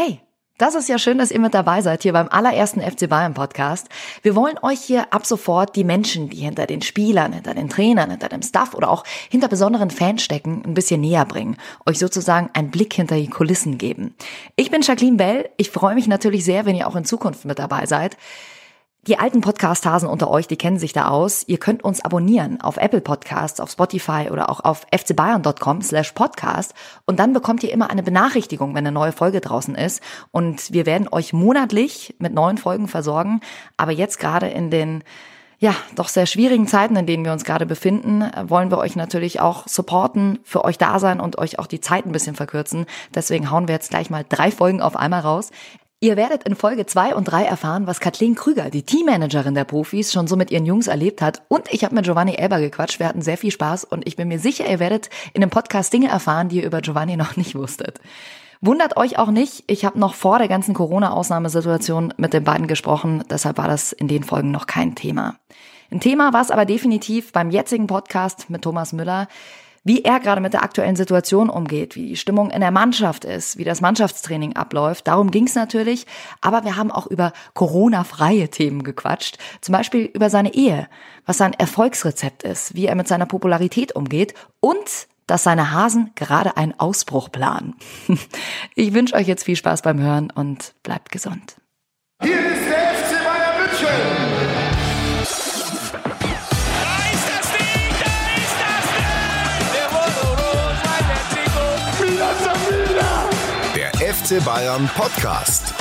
Hey, das ist ja schön, dass ihr mit dabei seid hier beim allerersten FC Bayern Podcast. Wir wollen euch hier ab sofort die Menschen, die hinter den Spielern, hinter den Trainern, hinter dem Staff oder auch hinter besonderen Fans stecken, ein bisschen näher bringen. Euch sozusagen einen Blick hinter die Kulissen geben. Ich bin Jacqueline Bell. Ich freue mich natürlich sehr, wenn ihr auch in Zukunft mit dabei seid. Die alten Podcast-Hasen unter euch, die kennen sich da aus. Ihr könnt uns abonnieren auf Apple Podcasts, auf Spotify oder auch auf fcbayern.com slash podcast und dann bekommt ihr immer eine Benachrichtigung, wenn eine neue Folge draußen ist und wir werden euch monatlich mit neuen Folgen versorgen. Aber jetzt gerade in den ja, doch sehr schwierigen Zeiten, in denen wir uns gerade befinden, wollen wir euch natürlich auch supporten, für euch da sein und euch auch die Zeit ein bisschen verkürzen. Deswegen hauen wir jetzt gleich mal drei Folgen auf einmal raus. Ihr werdet in Folge 2 und 3 erfahren, was Kathleen Krüger, die Teammanagerin der Profis, schon so mit ihren Jungs erlebt hat. Und ich habe mit Giovanni Elber gequatscht. Wir hatten sehr viel Spaß und ich bin mir sicher, ihr werdet in dem Podcast Dinge erfahren, die ihr über Giovanni noch nicht wusstet. Wundert euch auch nicht, ich habe noch vor der ganzen Corona-Ausnahmesituation mit den beiden gesprochen, deshalb war das in den Folgen noch kein Thema. Ein Thema war es aber definitiv beim jetzigen Podcast mit Thomas Müller wie er gerade mit der aktuellen Situation umgeht, wie die Stimmung in der Mannschaft ist, wie das Mannschaftstraining abläuft. Darum ging es natürlich. Aber wir haben auch über Corona-freie Themen gequatscht. Zum Beispiel über seine Ehe, was sein Erfolgsrezept ist, wie er mit seiner Popularität umgeht und dass seine Hasen gerade einen Ausbruch planen. Ich wünsche euch jetzt viel Spaß beim Hören und bleibt gesund. Hier ist der FC Bayern München. FC Bayern Podcast.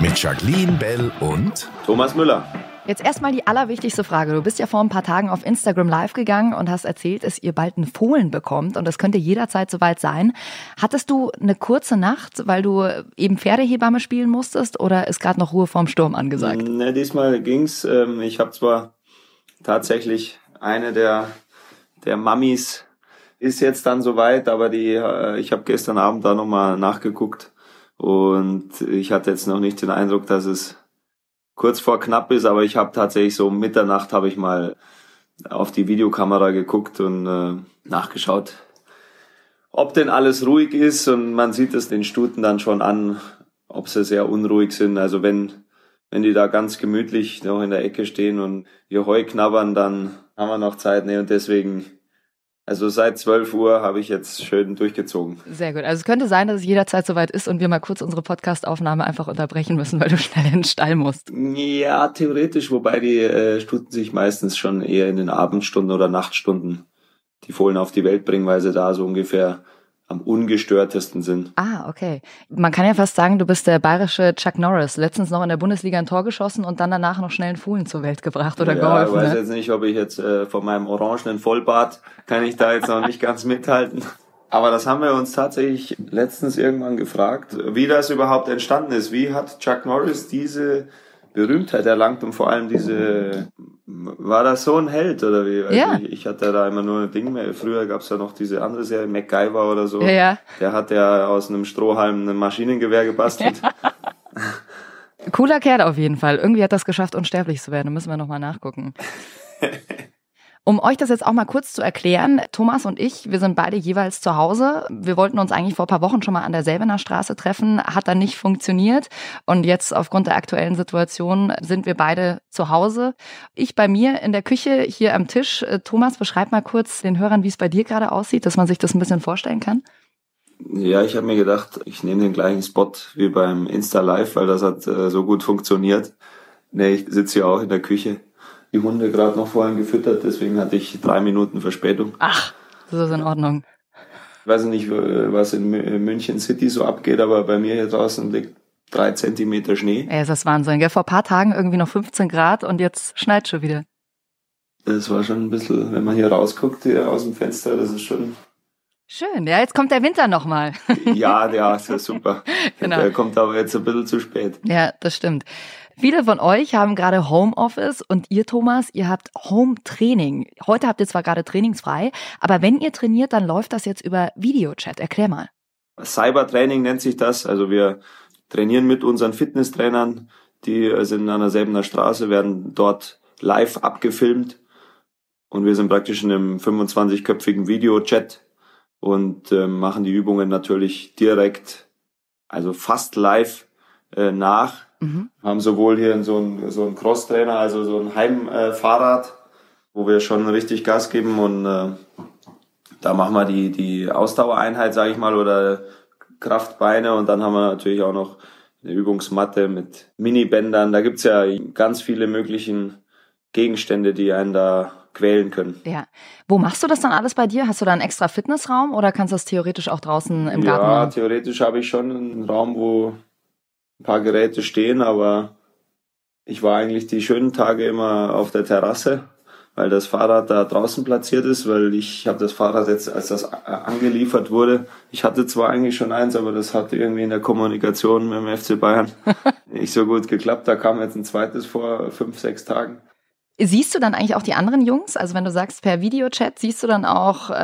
Mit Jacqueline Bell und Thomas Müller. Jetzt erstmal die allerwichtigste Frage. Du bist ja vor ein paar Tagen auf Instagram live gegangen und hast erzählt, dass ihr bald einen Fohlen bekommt und das könnte jederzeit soweit sein. Hattest du eine kurze Nacht, weil du eben Pferdehebamme spielen musstest oder ist gerade noch Ruhe vorm Sturm angesagt? Ne, diesmal ging's. Ähm, ich habe zwar tatsächlich eine der, der Mammis ist jetzt dann soweit, aber die, äh, ich habe gestern Abend da nochmal nachgeguckt und ich hatte jetzt noch nicht den Eindruck, dass es kurz vor knapp ist, aber ich habe tatsächlich so um Mitternacht habe ich mal auf die Videokamera geguckt und äh, nachgeschaut, ob denn alles ruhig ist und man sieht es den Stuten dann schon an, ob sie sehr unruhig sind. Also wenn wenn die da ganz gemütlich noch in der Ecke stehen und ihr Heu knabbern, dann haben wir noch Zeit. Ne? Und deswegen also seit 12 Uhr habe ich jetzt schön durchgezogen. Sehr gut. Also es könnte sein, dass es jederzeit soweit ist und wir mal kurz unsere Podcastaufnahme einfach unterbrechen müssen, weil du schnell in den Stall musst. Ja, theoretisch, wobei die äh, Stuten sich meistens schon eher in den Abendstunden oder Nachtstunden die Fohlen auf die Welt bringen, weil sie da so ungefähr am ungestörtesten sind. Ah, okay. Man kann ja fast sagen, du bist der bayerische Chuck Norris. Letztens noch in der Bundesliga ein Tor geschossen und dann danach noch schnell einen Fohlen zur Welt gebracht oder ja, geholfen. Ich weiß ne? jetzt nicht, ob ich jetzt äh, von meinem orangenen Vollbart kann ich da jetzt noch nicht ganz mithalten. Aber das haben wir uns tatsächlich letztens irgendwann gefragt, wie das überhaupt entstanden ist. Wie hat Chuck Norris diese Berühmtheit erlangt und vor allem diese, war das so ein Held oder wie? Ja. Ich, ich hatte da immer nur ein Ding mehr. Früher gab es ja noch diese andere Serie, MacGyver oder so. Ja, ja. Der hat ja aus einem Strohhalm ein Maschinengewehr gebastelt. Cooler Kerl auf jeden Fall. Irgendwie hat das geschafft, unsterblich zu werden. Da müssen wir nochmal nachgucken. Um euch das jetzt auch mal kurz zu erklären, Thomas und ich, wir sind beide jeweils zu Hause. Wir wollten uns eigentlich vor ein paar Wochen schon mal an der Selbener Straße treffen, hat dann nicht funktioniert. Und jetzt aufgrund der aktuellen Situation sind wir beide zu Hause. Ich bei mir in der Küche hier am Tisch. Thomas, beschreib mal kurz den Hörern, wie es bei dir gerade aussieht, dass man sich das ein bisschen vorstellen kann. Ja, ich habe mir gedacht, ich nehme den gleichen Spot wie beim Insta Live, weil das hat äh, so gut funktioniert. Nee, ich sitze hier auch in der Küche die Hunde gerade noch vorhin gefüttert, deswegen hatte ich drei Minuten Verspätung. Ach, das ist in Ordnung. Ich weiß nicht, was in München City so abgeht, aber bei mir hier draußen liegt drei Zentimeter Schnee. Ey, ist das Wahnsinn, gell? Vor ein paar Tagen irgendwie noch 15 Grad und jetzt schneit schon wieder. Das war schon ein bisschen, wenn man hier rausguckt, hier aus dem Fenster, das ist schon Schön, ja, jetzt kommt der Winter nochmal. ja, ja, ist ja super. genau. Der kommt aber jetzt ein bisschen zu spät. Ja, das stimmt. Viele von euch haben gerade Homeoffice und ihr, Thomas, ihr habt Home-Training. Heute habt ihr zwar gerade trainingsfrei, aber wenn ihr trainiert, dann läuft das jetzt über Videochat. Erklär mal. Cybertraining nennt sich das. Also wir trainieren mit unseren Fitnesstrainern, die sind an derselben Straße, werden dort live abgefilmt und wir sind praktisch in einem 25-köpfigen Videochat und äh, machen die Übungen natürlich direkt, also fast live äh, nach. Mhm. Haben sowohl hier so ein, so ein Crosstrainer, also so ein Heimfahrrad, wo wir schon richtig Gas geben und äh, da machen wir die, die Ausdauereinheit, sage ich mal, oder Kraftbeine und dann haben wir natürlich auch noch eine Übungsmatte mit Minibändern. Da gibt's ja ganz viele möglichen Gegenstände, die einen da quälen können. Ja. Wo machst du das dann alles bei dir? Hast du da einen extra Fitnessraum oder kannst du das theoretisch auch draußen im Garten machen? Ja, theoretisch habe ich schon einen Raum, wo ein paar Geräte stehen, aber ich war eigentlich die schönen Tage immer auf der Terrasse, weil das Fahrrad da draußen platziert ist, weil ich habe das Fahrrad jetzt, als das angeliefert wurde, ich hatte zwar eigentlich schon eins, aber das hat irgendwie in der Kommunikation mit dem FC Bayern nicht so gut geklappt. Da kam jetzt ein zweites vor fünf, sechs Tagen. Siehst du dann eigentlich auch die anderen Jungs? Also wenn du sagst per Videochat, siehst du dann auch, äh,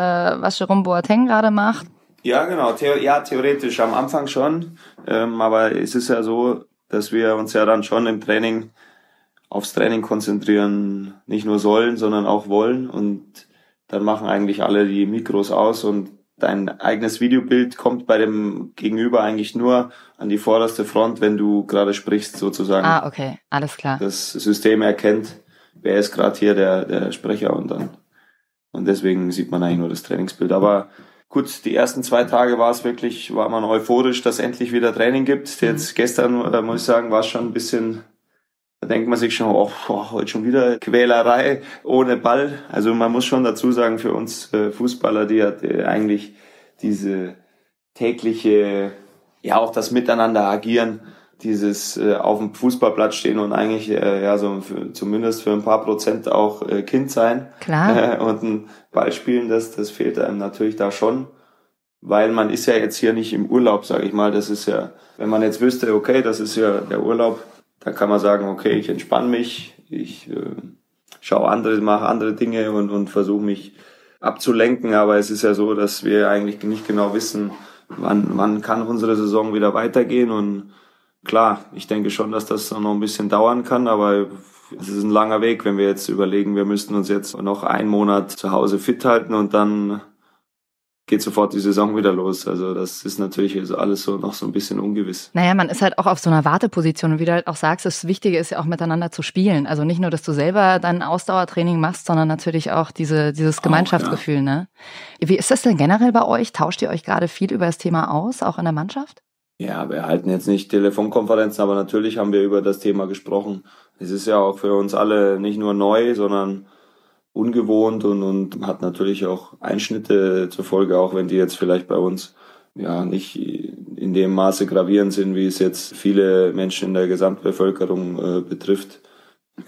was Jerome Boateng gerade macht? Ja, genau. The ja, theoretisch am Anfang schon. Ähm, aber es ist ja so, dass wir uns ja dann schon im Training aufs Training konzentrieren, nicht nur sollen, sondern auch wollen. Und dann machen eigentlich alle die Mikros aus und dein eigenes Videobild kommt bei dem Gegenüber eigentlich nur an die vorderste Front, wenn du gerade sprichst, sozusagen. Ah, okay, alles klar. Das System erkennt, wer ist gerade hier der, der Sprecher und dann. Und deswegen sieht man eigentlich nur das Trainingsbild. Aber gut, die ersten zwei Tage war es wirklich, war man euphorisch, dass endlich wieder Training gibt. Mhm. Jetzt gestern, äh, muss ich sagen, war es schon ein bisschen, da denkt man sich schon, oh, oh, heute schon wieder Quälerei ohne Ball. Also man muss schon dazu sagen, für uns äh, Fußballer, die hat äh, eigentlich diese tägliche, ja auch das Miteinander agieren, dieses äh, auf dem Fußballplatz stehen und eigentlich äh, ja so für, zumindest für ein paar Prozent auch äh, Kind sein Klar. Äh, und ein Ball spielen, das das fehlt einem natürlich da schon, weil man ist ja jetzt hier nicht im Urlaub, sage ich mal. Das ist ja, wenn man jetzt wüsste, okay, das ist ja der Urlaub, dann kann man sagen, okay, ich entspanne mich, ich äh, schaue andere, mache andere Dinge und und versuche mich abzulenken. Aber es ist ja so, dass wir eigentlich nicht genau wissen, wann wann kann unsere Saison wieder weitergehen und klar, ich denke schon, dass das noch ein bisschen dauern kann, aber es ist ein langer Weg, wenn wir jetzt überlegen, wir müssten uns jetzt noch einen Monat zu Hause fit halten und dann geht sofort die Saison wieder los. Also das ist natürlich alles so noch so ein bisschen ungewiss. Naja, man ist halt auch auf so einer Warteposition und wie du halt auch sagst, das Wichtige ist ja auch miteinander zu spielen. Also nicht nur, dass du selber dein Ausdauertraining machst, sondern natürlich auch diese, dieses Gemeinschaftsgefühl. Auch, ja. ne? Wie ist das denn generell bei euch? Tauscht ihr euch gerade viel über das Thema aus, auch in der Mannschaft? Ja, wir halten jetzt nicht Telefonkonferenzen, aber natürlich haben wir über das Thema gesprochen. Es ist ja auch für uns alle nicht nur neu, sondern ungewohnt und, und hat natürlich auch Einschnitte zur Folge, auch wenn die jetzt vielleicht bei uns ja nicht in dem Maße gravierend sind, wie es jetzt viele Menschen in der Gesamtbevölkerung äh, betrifft.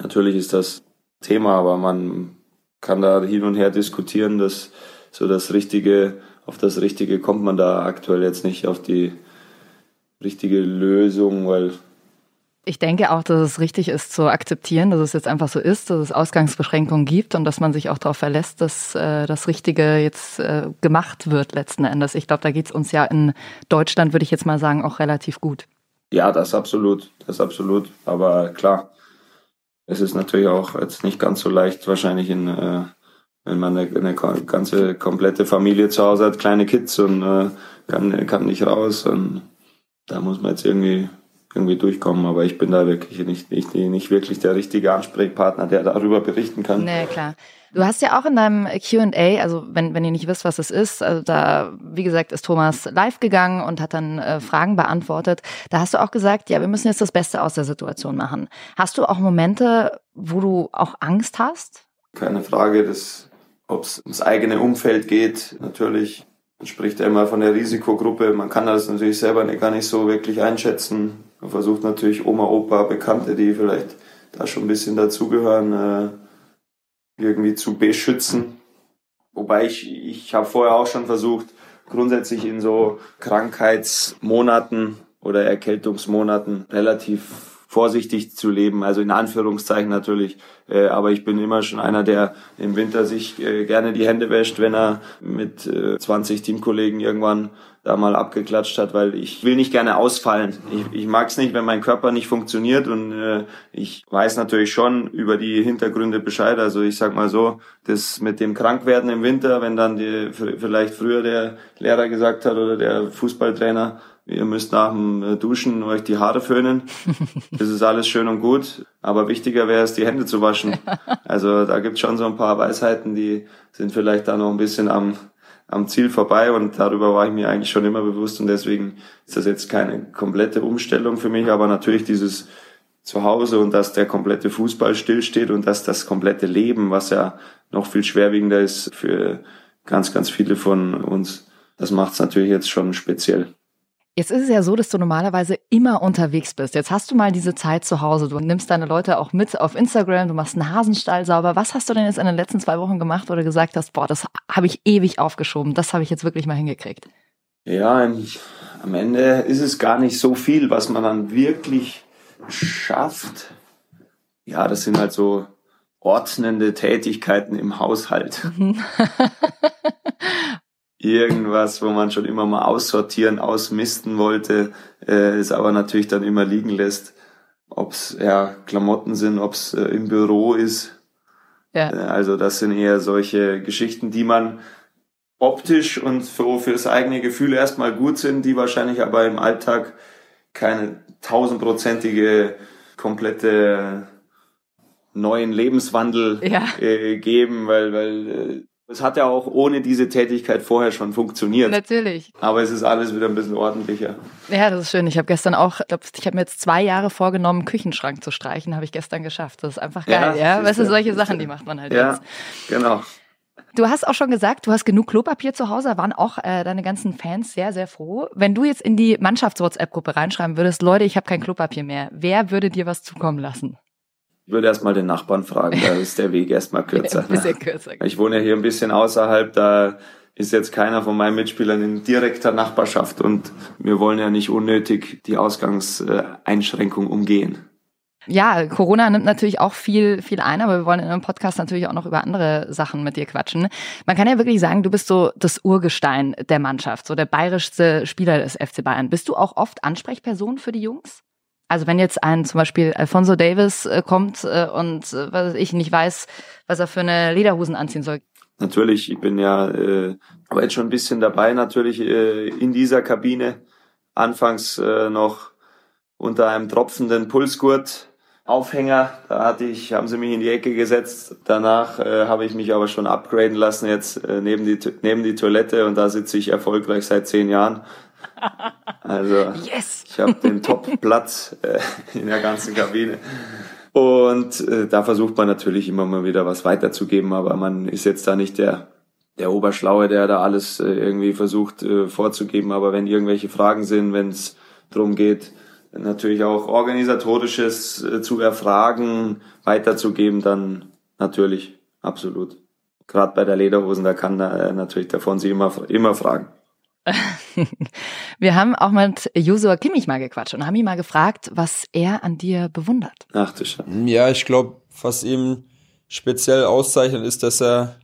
Natürlich ist das Thema, aber man kann da hin und her diskutieren, dass so das Richtige, auf das Richtige kommt man da aktuell jetzt nicht auf die richtige Lösung, weil ich denke auch, dass es richtig ist zu akzeptieren, dass es jetzt einfach so ist, dass es Ausgangsbeschränkungen gibt und dass man sich auch darauf verlässt, dass äh, das Richtige jetzt äh, gemacht wird letzten Endes. Ich glaube, da geht es uns ja in Deutschland, würde ich jetzt mal sagen, auch relativ gut. Ja, das absolut, das absolut. Aber klar, es ist natürlich auch jetzt nicht ganz so leicht, wahrscheinlich in, äh, wenn man eine, eine ganze komplette Familie zu Hause hat, kleine Kids und äh, kann, kann nicht raus und da muss man jetzt irgendwie irgendwie durchkommen, aber ich bin da wirklich nicht, nicht, nicht wirklich der richtige Ansprechpartner, der darüber berichten kann. Nee, klar. Du hast ja auch in deinem Q&A, also wenn, wenn ihr nicht wisst, was es ist, also da, wie gesagt, ist Thomas live gegangen und hat dann äh, Fragen beantwortet. Da hast du auch gesagt, ja, wir müssen jetzt das Beste aus der Situation machen. Hast du auch Momente, wo du auch Angst hast? Keine Frage, ob es ums eigene Umfeld geht, natürlich man spricht ja immer von der Risikogruppe. Man kann das natürlich selber gar nicht so wirklich einschätzen. Man versucht natürlich Oma, Opa, Bekannte, die vielleicht da schon ein bisschen dazugehören, äh, irgendwie zu beschützen. Wobei ich, ich habe vorher auch schon versucht, grundsätzlich in so Krankheitsmonaten oder Erkältungsmonaten relativ vorsichtig zu leben. Also in Anführungszeichen natürlich Äh, aber ich bin immer schon einer, der im Winter sich äh, gerne die Hände wäscht, wenn er mit äh, 20 Teamkollegen irgendwann da mal abgeklatscht hat, weil ich will nicht gerne ausfallen. Ich, ich mag es nicht, wenn mein Körper nicht funktioniert und äh, ich weiß natürlich schon über die Hintergründe Bescheid. Also ich sag mal so, das mit dem Krankwerden im Winter, wenn dann die, vielleicht früher der Lehrer gesagt hat oder der Fußballtrainer, ihr müsst nach dem äh, Duschen euch die Haare föhnen. Das ist alles schön und gut, aber wichtiger wäre es, die Hände zu waschen. Also da gibt es schon so ein paar Weisheiten, die sind vielleicht da noch ein bisschen am, am Ziel vorbei und darüber war ich mir eigentlich schon immer bewusst und deswegen ist das jetzt keine komplette Umstellung für mich, aber natürlich dieses Zuhause und dass der komplette Fußball stillsteht und dass das komplette Leben, was ja noch viel schwerwiegender ist für ganz, ganz viele von uns, das macht es natürlich jetzt schon speziell. Jetzt ist es ja so, dass du normalerweise immer unterwegs bist. Jetzt hast du mal diese Zeit zu Hause. Du nimmst deine Leute auch mit auf Instagram, du machst einen Hasenstall sauber. Was hast du denn jetzt in den letzten zwei Wochen gemacht oder gesagt hast, boah, das habe ich ewig aufgeschoben, das habe ich jetzt wirklich mal hingekriegt? Ja, am Ende ist es gar nicht so viel, was man dann wirklich schafft. Ja, das sind halt so ordnende Tätigkeiten im Haushalt. irgendwas, wo man schon immer mal aussortieren, ausmisten wollte, äh, es aber natürlich dann immer liegen lässt. Ob es ja Klamotten sind, ob es äh, im Büro ist. Ja. Äh, also das sind eher solche Geschichten, die man optisch und so fürs eigene Gefühl erstmal gut sind, die wahrscheinlich aber im Alltag keine tausendprozentige komplette neuen Lebenswandel ja. äh, geben, weil, weil äh, es hat ja auch ohne diese Tätigkeit vorher schon funktioniert. Natürlich. Aber es ist alles wieder ein bisschen ordentlicher. Ja, das ist schön. Ich habe gestern auch, ich, ich habe mir jetzt zwei Jahre vorgenommen, Küchenschrank zu streichen, habe ich gestern geschafft. Das ist einfach geil, ja. ja? Weißt du, solche Sachen, die macht man halt ja, jetzt. Genau. Du hast auch schon gesagt, du hast genug Klopapier zu Hause, da waren auch äh, deine ganzen Fans sehr, sehr froh. Wenn du jetzt in die Mannschafts-WhatsApp-Gruppe reinschreiben würdest, Leute, ich habe kein Klopapier mehr, wer würde dir was zukommen lassen? Ich würde erstmal den Nachbarn fragen, da ist der Weg erstmal kürzer. ein bisschen kürzer. Ich wohne ja hier ein bisschen außerhalb, da ist jetzt keiner von meinen Mitspielern in direkter Nachbarschaft und wir wollen ja nicht unnötig die Ausgangseinschränkung umgehen. Ja, Corona nimmt natürlich auch viel, viel ein, aber wir wollen in einem Podcast natürlich auch noch über andere Sachen mit dir quatschen. Man kann ja wirklich sagen, du bist so das Urgestein der Mannschaft, so der bayerischste Spieler des FC Bayern. Bist du auch oft Ansprechperson für die Jungs? Also wenn jetzt ein zum Beispiel Alfonso Davis äh, kommt äh, und äh, was ich nicht weiß, was er für eine Lederhosen anziehen soll. Natürlich, ich bin ja äh, jetzt schon ein bisschen dabei, natürlich äh, in dieser Kabine. Anfangs äh, noch unter einem tropfenden Pulsgurt Aufhänger. Da hatte ich, haben sie mich in die Ecke gesetzt. Danach äh, habe ich mich aber schon upgraden lassen jetzt äh, neben die neben die Toilette und da sitze ich erfolgreich seit zehn Jahren. Also yes. ich habe den Top-Platz äh, in der ganzen Kabine. Und äh, da versucht man natürlich immer mal wieder was weiterzugeben, aber man ist jetzt da nicht der, der Oberschlaue, der da alles äh, irgendwie versucht äh, vorzugeben. Aber wenn irgendwelche Fragen sind, wenn es darum geht, natürlich auch organisatorisches äh, zu erfragen, weiterzugeben, dann natürlich, absolut. Gerade bei der Lederhosen, da kann da äh, natürlich davon sie immer, immer fragen. Wir haben auch mit Josua Kimmich mal gequatscht und haben ihn mal gefragt, was er an dir bewundert. Ach du Scheiße. Ja, ich glaube, was ihm speziell auszeichnet, ist, dass er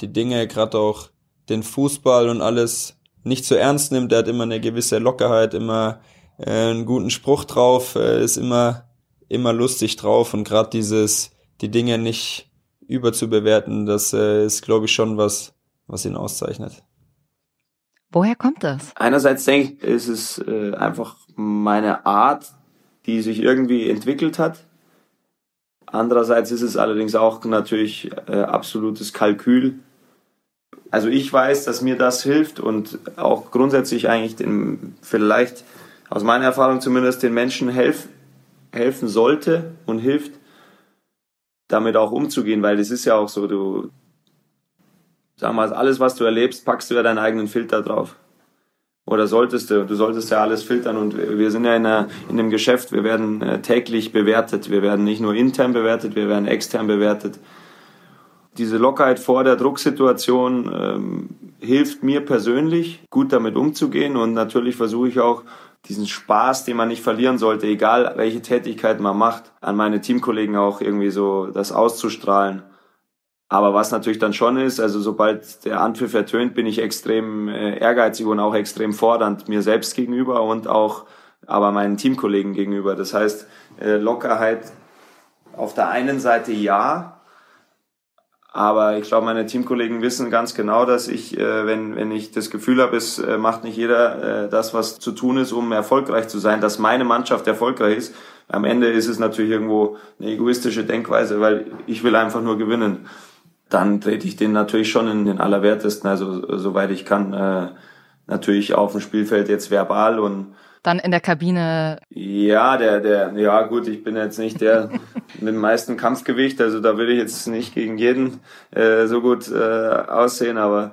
die Dinge, gerade auch den Fußball und alles, nicht zu so ernst nimmt. Er hat immer eine gewisse Lockerheit, immer äh, einen guten Spruch drauf, äh, ist immer, immer lustig drauf und gerade dieses, die Dinge nicht überzubewerten, das äh, ist, glaube ich, schon was, was ihn auszeichnet. Woher kommt das? Einerseits denke ich, ist es äh, einfach meine Art, die sich irgendwie entwickelt hat. Andererseits ist es allerdings auch natürlich äh, absolutes Kalkül. Also ich weiß, dass mir das hilft und auch grundsätzlich eigentlich den, vielleicht aus meiner Erfahrung zumindest den Menschen helf, helfen sollte und hilft, damit auch umzugehen, weil es ist ja auch so, du Sag mal, alles, was du erlebst, packst du ja deinen eigenen Filter drauf. Oder solltest du, du solltest ja alles filtern und wir sind ja in, einer, in einem Geschäft, wir werden äh, täglich bewertet. Wir werden nicht nur intern bewertet, wir werden extern bewertet. Diese Lockerheit vor der Drucksituation ähm, hilft mir persönlich, gut damit umzugehen und natürlich versuche ich auch diesen Spaß, den man nicht verlieren sollte, egal welche Tätigkeit man macht, an meine Teamkollegen auch irgendwie so das auszustrahlen. Aber was natürlich dann schon ist, also sobald der Anpfiff ertönt, bin ich extrem äh, ehrgeizig und auch extrem fordernd mir selbst gegenüber und auch aber meinen Teamkollegen gegenüber. Das heißt, äh, Lockerheit auf der einen Seite ja, aber ich glaube, meine Teamkollegen wissen ganz genau, dass ich, äh, wenn, wenn ich das Gefühl habe, es äh, macht nicht jeder äh, das, was zu tun ist, um erfolgreich zu sein, dass meine Mannschaft erfolgreich ist. Am Ende ist es natürlich irgendwo eine egoistische Denkweise, weil ich will einfach nur gewinnen. Dann trete ich den natürlich schon in den Allerwertesten, also soweit ich kann, äh, natürlich auf dem Spielfeld jetzt verbal und dann in der Kabine? Ja, der, der, ja gut, ich bin jetzt nicht der mit dem meisten Kampfgewicht, also da will ich jetzt nicht gegen jeden äh, so gut äh, aussehen, aber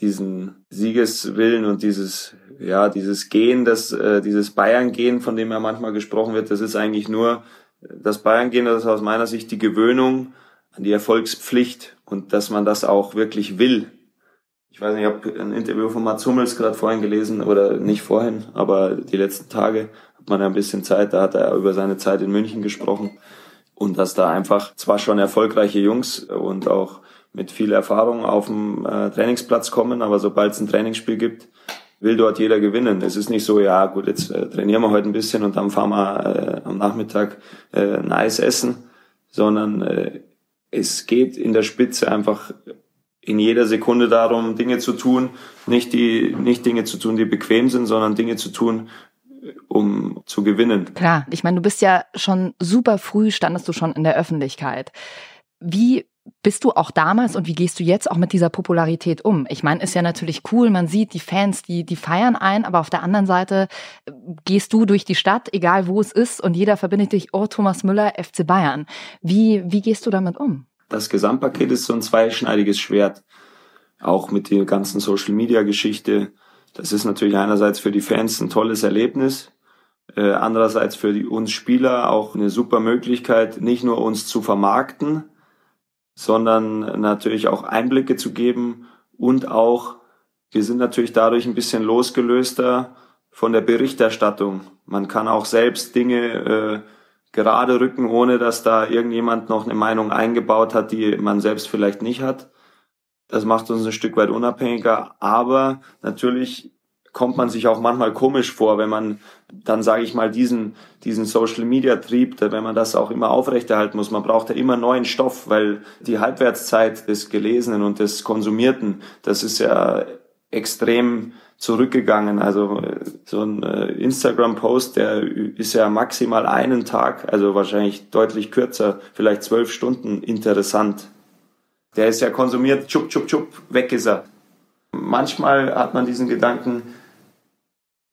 diesen Siegeswillen und dieses, ja, dieses Gehen, das, äh, dieses Bayern-Gehen, von dem ja manchmal gesprochen wird, das ist eigentlich nur das Bayern-Gehen, das ist aus meiner Sicht die Gewöhnung an die Erfolgspflicht und dass man das auch wirklich will ich weiß nicht, ich habe ein Interview von Mats Hummels gerade vorhin gelesen, oder nicht vorhin, aber die letzten Tage hat man ja ein bisschen Zeit, da hat er über seine Zeit in München gesprochen und dass da einfach zwar schon erfolgreiche Jungs und auch mit viel Erfahrung auf dem äh, Trainingsplatz kommen, aber sobald es ein Trainingsspiel gibt, will dort jeder gewinnen. Es ist nicht so, ja gut, jetzt äh, trainieren wir heute ein bisschen und dann fahren wir äh, am Nachmittag äh, Eis essen, sondern äh, es geht in der Spitze einfach in jeder Sekunde darum, Dinge zu tun, nicht die, nicht Dinge zu tun, die bequem sind, sondern Dinge zu tun, um zu gewinnen. Klar, ich meine, du bist ja schon super früh, standest du schon in der Öffentlichkeit. Wie bist du auch damals und wie gehst du jetzt auch mit dieser Popularität um? Ich meine, ist ja natürlich cool, man sieht die Fans, die, die feiern ein, aber auf der anderen Seite äh, gehst du durch die Stadt, egal wo es ist, und jeder verbindet dich, oh, Thomas Müller, FC Bayern. Wie, wie gehst du damit um? das Gesamtpaket ist so ein zweischneidiges Schwert. Auch mit der ganzen Social Media Geschichte. Das ist natürlich einerseits für die Fans ein tolles Erlebnis. Äh, andererseits für die, uns Spieler auch eine super Möglichkeit, nicht nur uns zu vermarkten, sondern natürlich auch Einblicke zu geben und auch, wir sind natürlich dadurch ein bisschen losgelöster von der Berichterstattung. Man kann auch selbst Dinge äh, gerade rücken, ohne dass da irgendjemand noch eine Meinung eingebaut hat, die man selbst vielleicht nicht hat. Das macht uns ein Stück weit unabhängiger, aber natürlich kommt man sich auch manchmal komisch vor, wenn man dann, sage ich mal, diesen, diesen Social-Media-Trieb, wenn man das auch immer aufrechterhalten muss. Man braucht ja immer neuen Stoff, weil die Halbwertszeit des Gelesenen und des Konsumierten, das ist ja extrem zurückgegangen. Also äh, so ein äh, Instagram-Post, der ist ja maximal einen Tag, also wahrscheinlich deutlich kürzer, vielleicht zwölf Stunden interessant. Der ist ja konsumiert, chup, chup, chup, weg ist er. Manchmal hat man diesen Gedanken,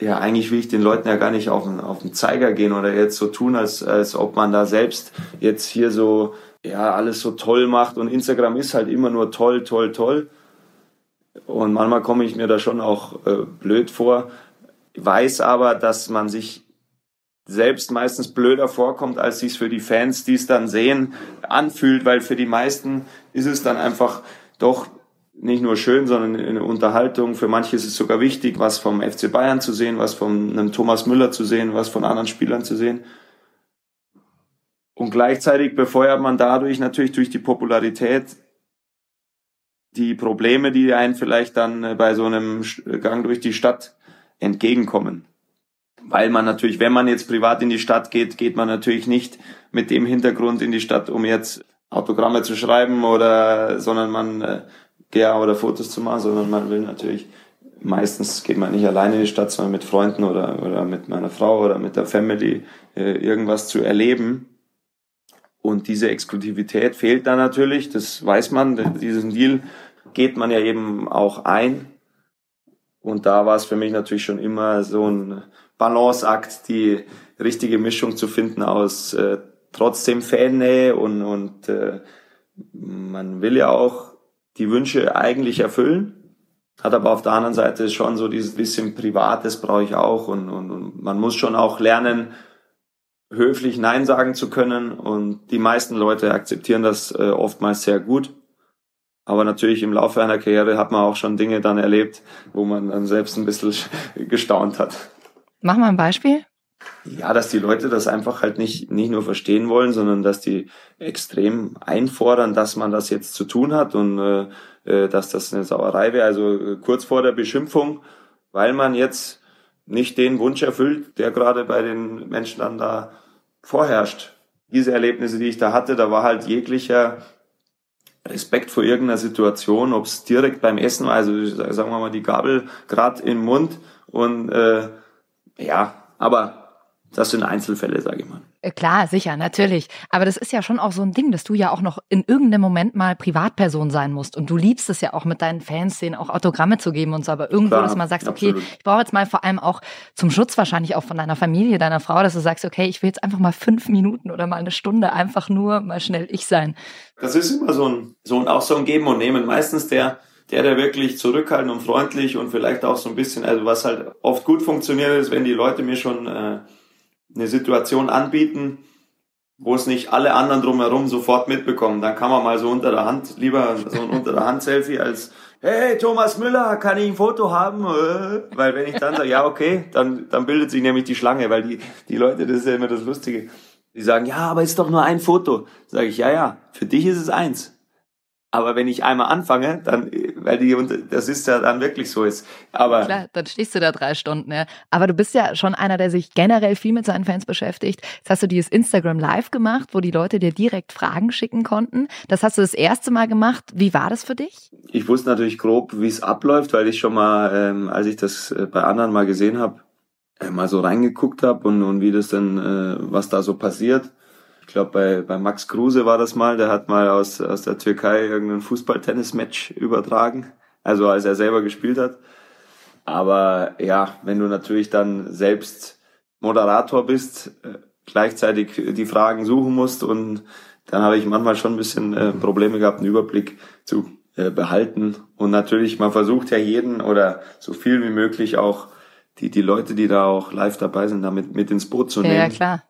ja, eigentlich will ich den Leuten ja gar nicht auf den, auf den Zeiger gehen oder jetzt so tun, als, als ob man da selbst jetzt hier so, ja, alles so toll macht und Instagram ist halt immer nur toll, toll, toll. Und manchmal komme ich mir da schon auch äh, blöd vor, weiß aber, dass man sich selbst meistens blöder vorkommt, als sich für die Fans, die es dann sehen, anfühlt, weil für die meisten ist es dann einfach doch nicht nur schön, sondern eine Unterhaltung. Für manche ist es sogar wichtig, was vom FC Bayern zu sehen, was von einem Thomas Müller zu sehen, was von anderen Spielern zu sehen. Und gleichzeitig befeuert man dadurch natürlich durch die Popularität die Probleme, die einen vielleicht dann äh, bei so einem Gang durch die Stadt entgegenkommen. Weil man natürlich, wenn man jetzt privat in die Stadt geht, geht man natürlich nicht mit dem Hintergrund in die Stadt, um jetzt Autogramme zu schreiben oder, sondern man, ja, oder Fotos zu machen, sondern man will natürlich, meistens geht man nicht alleine in die Stadt, sondern mit Freunden oder, oder mit meiner Frau oder mit der Family äh, irgendwas zu erleben. Und diese Exklusivität fehlt da natürlich, das weiß man, diesen Deal geht man ja eben auch ein. Und da war es für mich natürlich schon immer so ein Balanceakt, die richtige Mischung zu finden aus äh, trotzdem Fannähe und, und äh, man will ja auch die Wünsche eigentlich erfüllen, hat aber auf der anderen Seite schon so dieses bisschen Privates brauche ich auch und, und, und man muss schon auch lernen, höflich Nein sagen zu können und die meisten Leute akzeptieren das äh, oftmals sehr gut Aber natürlich im Laufe einer Karriere hat man auch schon Dinge dann erlebt, wo man dann selbst ein bisschen gestaunt hat. Mach mal ein Beispiel. Ja, dass die Leute das einfach halt nicht, nicht nur verstehen wollen, sondern dass die extrem einfordern, dass man das jetzt zu tun hat und äh, äh dass das eine Sauerei wäre. Also äh, kurz vor der Beschimpfung, weil man jetzt nicht den Wunsch erfüllt, der gerade bei den Menschen dann da vorherrscht. Diese Erlebnisse, die ich da hatte, da war halt jeglicher Respekt vor irgendeiner Situation, ob es direkt beim Essen war, also sagen wir mal die Gabel gerade im Mund und äh, ja, aber das sind Einzelfälle, sage ich mal. Äh, klar, sicher, natürlich. Aber das ist ja schon auch so ein Ding, dass du ja auch noch in irgendeinem Moment mal Privatperson sein musst. Und du liebst es ja auch mit deinen Fans, denen auch Autogramme zu geben und so. Aber irgendwo, Klar, dass du mal sagst, absolut. okay, ich brauche jetzt mal vor allem auch zum Schutz wahrscheinlich auch von deiner Familie, deiner Frau, dass du sagst, okay, ich will jetzt einfach mal fünf Minuten oder mal eine Stunde einfach nur mal schnell ich sein. Das ist immer so ein, so ein, auch so ein Geben und Nehmen. Meistens der, der, der wirklich zurückhaltend und freundlich und vielleicht auch so ein bisschen, also was halt oft gut funktioniert ist, wenn die Leute mir schon, äh, eine Situation anbieten, wo es nicht alle anderen drumherum sofort mitbekommen. Dann kann man mal so unter der Hand, lieber so ein unter der Hand Selfie als Hey Thomas Müller, kann ich ein Foto haben? Äh, weil wenn ich dann sage, ja okay, dann, dann bildet sich nämlich die Schlange, weil die, die Leute, das ist ja immer das Lustige, die sagen, ja, aber ist doch nur ein Foto. Sage ich, ja, ja, für dich ist es eins. Aber wenn ich einmal anfange, dann, weil die, das ist ja dann wirklich so ist. Aber. Klar, dann stehst du da drei Stunden, ja. Aber du bist ja schon einer, der sich generell viel mit seinen Fans beschäftigt. Jetzt hast du dieses Instagram Live gemacht, wo die Leute dir direkt Fragen schicken konnten. Das hast du das erste Mal gemacht. Wie war das für dich? Ich wusste natürlich grob, wie es abläuft, weil ich schon mal, ähm, als ich das äh, bei anderen mal gesehen habe, äh, mal so reingeguckt habe und, und wie das denn, äh, was da so passiert ich glaube, bei, bei Max Kruse war das mal, der hat mal aus, aus der Türkei irgendein Fußball-Tennis-Match übertragen, also als er selber gespielt hat. Aber ja, wenn du natürlich dann selbst Moderator bist, äh, gleichzeitig die Fragen suchen musst und dann habe ich manchmal schon ein bisschen äh, Probleme gehabt, einen Überblick zu äh, behalten. Und natürlich, man versucht ja jeden oder so viel wie möglich auch die, die Leute, die da auch live dabei sind, damit mit ins Boot zu nehmen. Ja, klar.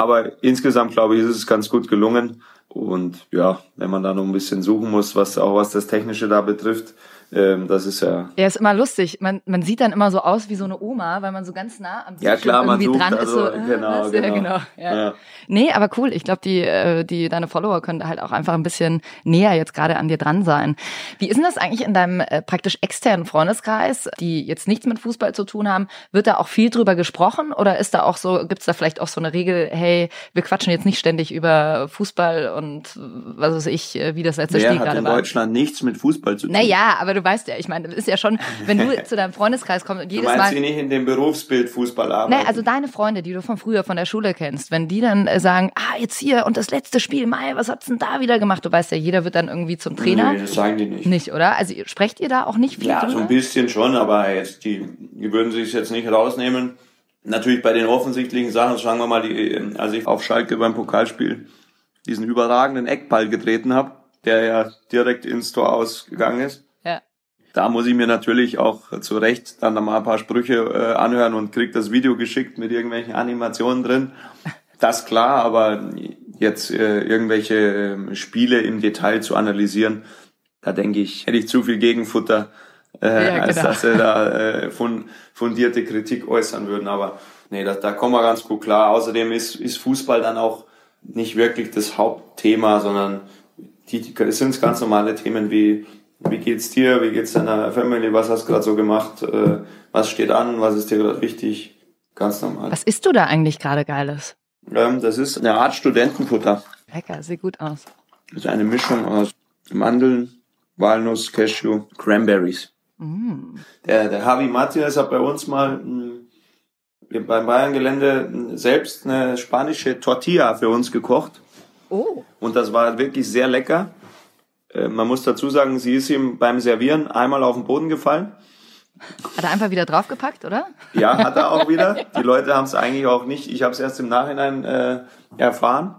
Aber insgesamt glaube ich, ist es ganz gut gelungen. Und ja, wenn man da noch ein bisschen suchen muss, was auch was das Technische da betrifft, ähm, das ist ja. Ja, ist immer lustig. Man, man sieht dann immer so aus wie so eine Oma, weil man so ganz nah am ja, klar, irgendwie man sucht, dran also, ist. So, genau, äh, genau. Ja, genau ja. ja. Nee, aber cool. Ich glaube, die, äh, die, deine Follower können halt auch einfach ein bisschen näher jetzt gerade an dir dran sein. Wie ist denn das eigentlich in deinem äh, praktisch externen Freundeskreis, die jetzt nichts mit Fußball zu tun haben? Wird da auch viel drüber gesprochen oder ist da auch so, gibt's da vielleicht auch so eine Regel, hey, wir quatschen jetzt nicht ständig über Fußball und was weiß ich, äh, wie das letzte Wer Spiel gerade war? hat in Deutschland nichts mit Fußball zu tun. Naja, aber du weißt ja, ich meine, das ist ja schon, wenn du zu deinem Freundeskreis kommst und jedes du meinst, Mal. die nicht in dem Berufsbild Fußball arbeiten? Nee, also deine Freunde, die du von früher von der Schule kennst, wenn die dann äh, sagen, ah, jetzt hier und das letzte Spiel, Mai, was hat's denn da wieder gemacht? Du weißt ja, jeder wird dann irgendwie zum Trainer. Nee, das sagen die nicht. Nicht, oder? Also sprecht ihr da auch nicht viel Ja, drüber? so ein bisschen schon, aber jetzt, die, die würden sich jetzt nicht rausnehmen. Natürlich bei den offensichtlichen Sachen, sagen wir mal, die, als ich auf Schalke beim Pokalspiel diesen überragenden Eckball getreten habe, der ja direkt ins Tor ausgegangen ist. Da muss ich mir natürlich auch zu Recht dann mal ein paar Sprüche äh, anhören und krieg das Video geschickt mit irgendwelchen Animationen drin. Das klar, aber jetzt äh, irgendwelche äh, Spiele im Detail zu analysieren, da denke ich, hätte ich zu viel Gegenfutter, äh, ja, als genau. dass sie da äh, fundierte Kritik äußern würden. Aber nee, da, da kommen wir ganz gut klar. Außerdem ist, ist Fußball dann auch nicht wirklich das Hauptthema, sondern die, die es sind ganz normale Themen wie wie geht's dir, wie geht's deiner Family, was hast du gerade so gemacht, äh, was steht an, was ist dir gerade wichtig, ganz normal. Was isst du da eigentlich gerade Geiles? Ähm, das ist eine Art Studentenfutter. Lecker, sieht gut aus. Das ist eine Mischung aus Mandeln, Walnuss, Cashew, Cranberries. Mm. Der, der Javi Martinez hat bei uns mal mh, hm, beim Bayern-Gelände selbst eine spanische Tortilla für uns gekocht. Oh. Und das war wirklich sehr lecker. Äh, man muss dazu sagen, sie ist ihm beim Servieren einmal auf den Boden gefallen. Hat er einfach wieder draufgepackt, oder? Ja, hat er auch wieder. Die Leute haben es eigentlich auch nicht. Ich habe es erst im Nachhinein äh, erfahren.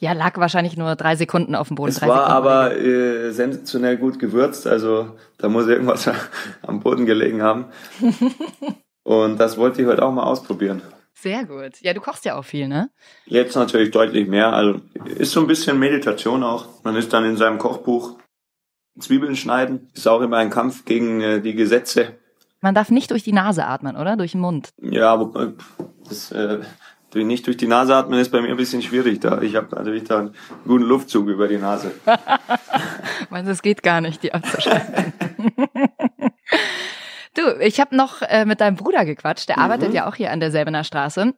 Ja, lag wahrscheinlich nur drei Sekunden auf dem Boden. Es war aber äh, sensationell gut gewürzt, also da muss irgendwas am Boden gelegen haben. Und das wollte ich heute auch mal ausprobieren. Sehr gut. Ja, du kochst ja auch viel, ne? Jetzt natürlich deutlich mehr. Also ist so ein bisschen Meditation auch. Man ist dann in seinem Kochbuch Zwiebeln schneiden. Ist auch immer ein Kampf gegen äh, die Gesetze. Man darf nicht durch die Nase atmen, oder? Durch den Mund. Ja, aber das äh, nicht durch die Nase atmen ist bei mir ein bisschen schwierig. Da ich habe natürlich da einen guten Luftzug über die Nase. Meinst es geht gar nicht, die abzuschalten. du, ich habe noch äh, mit deinem Bruder gequatscht. Der arbeitet ja auch hier an der Säbener Straße.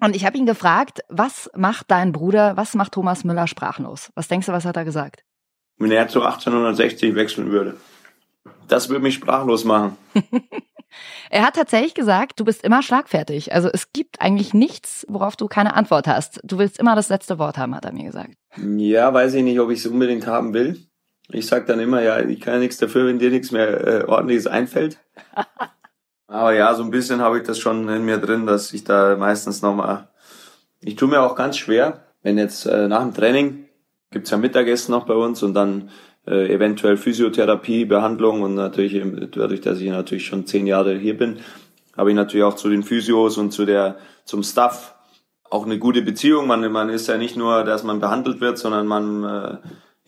Und ich habe ihn gefragt, was macht dein Bruder, was macht Thomas Müller sprachlos? Was denkst du, was hat er gesagt? Wenn er zu 1860 wechseln würde. Das würde mich sprachlos machen. er hat tatsächlich gesagt, du bist immer schlagfertig. Also es gibt eigentlich nichts, worauf du keine Antwort hast. Du willst immer das letzte Wort haben, hat er mir gesagt. Ja, weiß ich nicht, ob ich es unbedingt haben will. Ich sag dann immer, ja, ich kann ja nichts dafür, wenn dir nichts mehr äh, ordentliches einfällt. Aber ja, so ein bisschen habe ich das schon in mir drin, dass ich da meistens nochmal. Ich tue mir auch ganz schwer, wenn jetzt äh, nach dem Training gibt's ja Mittagessen noch bei uns und dann äh, eventuell Physiotherapie, Behandlung und natürlich dadurch, dass ich natürlich schon zehn Jahre hier bin, habe ich natürlich auch zu den Physios und zu der zum Staff auch eine gute Beziehung. Man, man ist ja nicht nur, dass man behandelt wird, sondern man äh,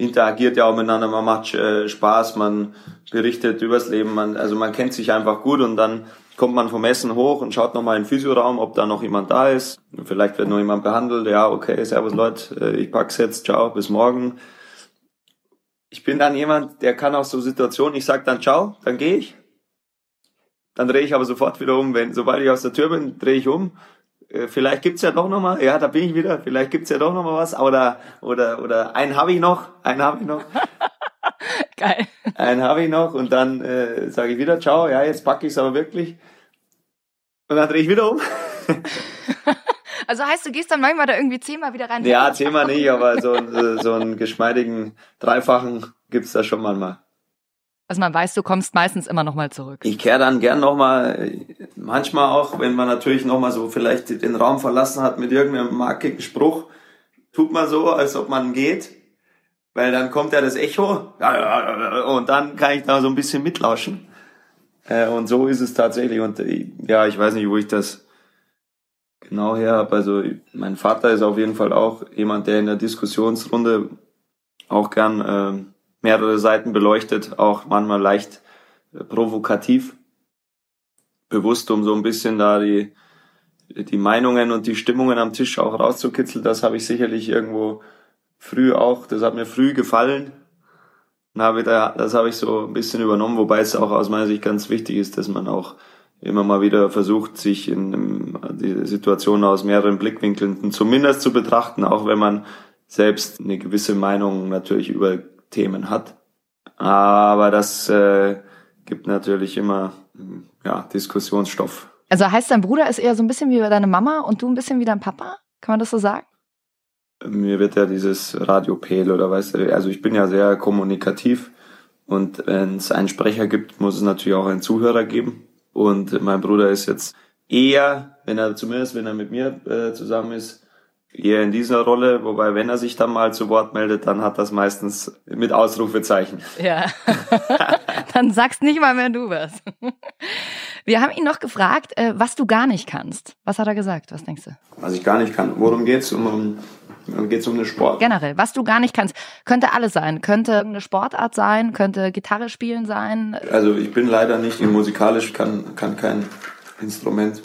interagiert ja auch miteinander, man macht äh, Spaß, man berichtet übers Leben, man, also man kennt sich einfach gut und dann kommt man vom Essen hoch und schaut nochmal in den Physioraum, ob da noch jemand da ist. Vielleicht wird noch jemand behandelt. Ja, okay, servus Leute, äh, ich pack's jetzt, ciao, bis morgen. Ich bin dann jemand, der kann auch so Situationen, ich sag dann ciao, dann gehe ich. Dann drehe ich aber sofort wieder um. Wenn, sobald ich aus der Tür bin, drehe ich um vielleicht gibt's ja doch noch mal, ja, da bin ich wieder, vielleicht gibt's ja doch noch mal was, oder, oder, oder einen habe ich noch, einen habe ich noch. Geil. Einen habe ich noch und dann äh, sage ich wieder, ciao, ja, jetzt packe ich es aber wirklich. Und dann drehe ich wieder um. Also heißt, du gehst dann manchmal da irgendwie zehnmal wieder rein? Ja, zehnmal nicht, aber so, so einen geschmeidigen Dreifachen gibt's da schon manchmal. Also man weiß, du kommst meistens immer noch mal zurück. Ich kehre dann gern noch mal, manchmal auch, wenn man natürlich noch mal so vielleicht den Raum verlassen hat mit irgendeinem markigen Spruch, tut man so, als ob man geht, weil dann kommt ja das Echo und dann kann ich da so ein bisschen mitlauschen. Äh, und so ist es tatsächlich. Und äh, ja, ich weiß nicht, wo ich das genau her habe. Also mein Vater ist auf jeden Fall auch jemand, der in der Diskussionsrunde auch gern äh, mehrere Seiten beleuchtet, auch manchmal leicht provokativ, bewusst, um so ein bisschen da die, die Meinungen und die Stimmungen am Tisch auch rauszukitzeln. Das habe ich sicherlich irgendwo früh auch, das hat mir früh gefallen. Und habe da, das habe ich so ein bisschen übernommen, wobei es auch aus meiner Sicht ganz wichtig ist, dass man auch immer mal wieder versucht, sich in die Situation aus mehreren Blickwinkeln zumindest zu betrachten, auch wenn man selbst eine gewisse Meinung natürlich über Themen hat. Aber das äh, gibt natürlich immer ja, Diskussionsstoff. Also heißt dein Bruder ist eher so ein bisschen wie deine Mama und du ein bisschen wie dein Papa? Kann man das so sagen? Mir wird ja dieses Radio Pel oder weißt du, also ich bin ja sehr kommunikativ und wenn es einen Sprecher gibt, muss es natürlich auch einen Zuhörer geben. Und mein Bruder ist jetzt eher, wenn er zumindest, wenn er mit mir äh, zusammen ist, eher in dieser Rolle, wobei wenn er sich dann mal zu Wort meldet, dann hat das meistens mit Ausrufezeichen. Ja, dann sagst nicht mal mehr du was. Wir haben ihn noch gefragt, äh, was du gar nicht kannst. Was hat er gesagt? Was denkst du? Was ich gar nicht kann. Worum geht's? Um, um geht's um eine Sport? Generell, was du gar nicht kannst. Könnte alles sein. Könnte eine Sportart sein, könnte Gitarre spielen sein. Also ich bin leider nicht musikalisch, kann, kann kein Instrument.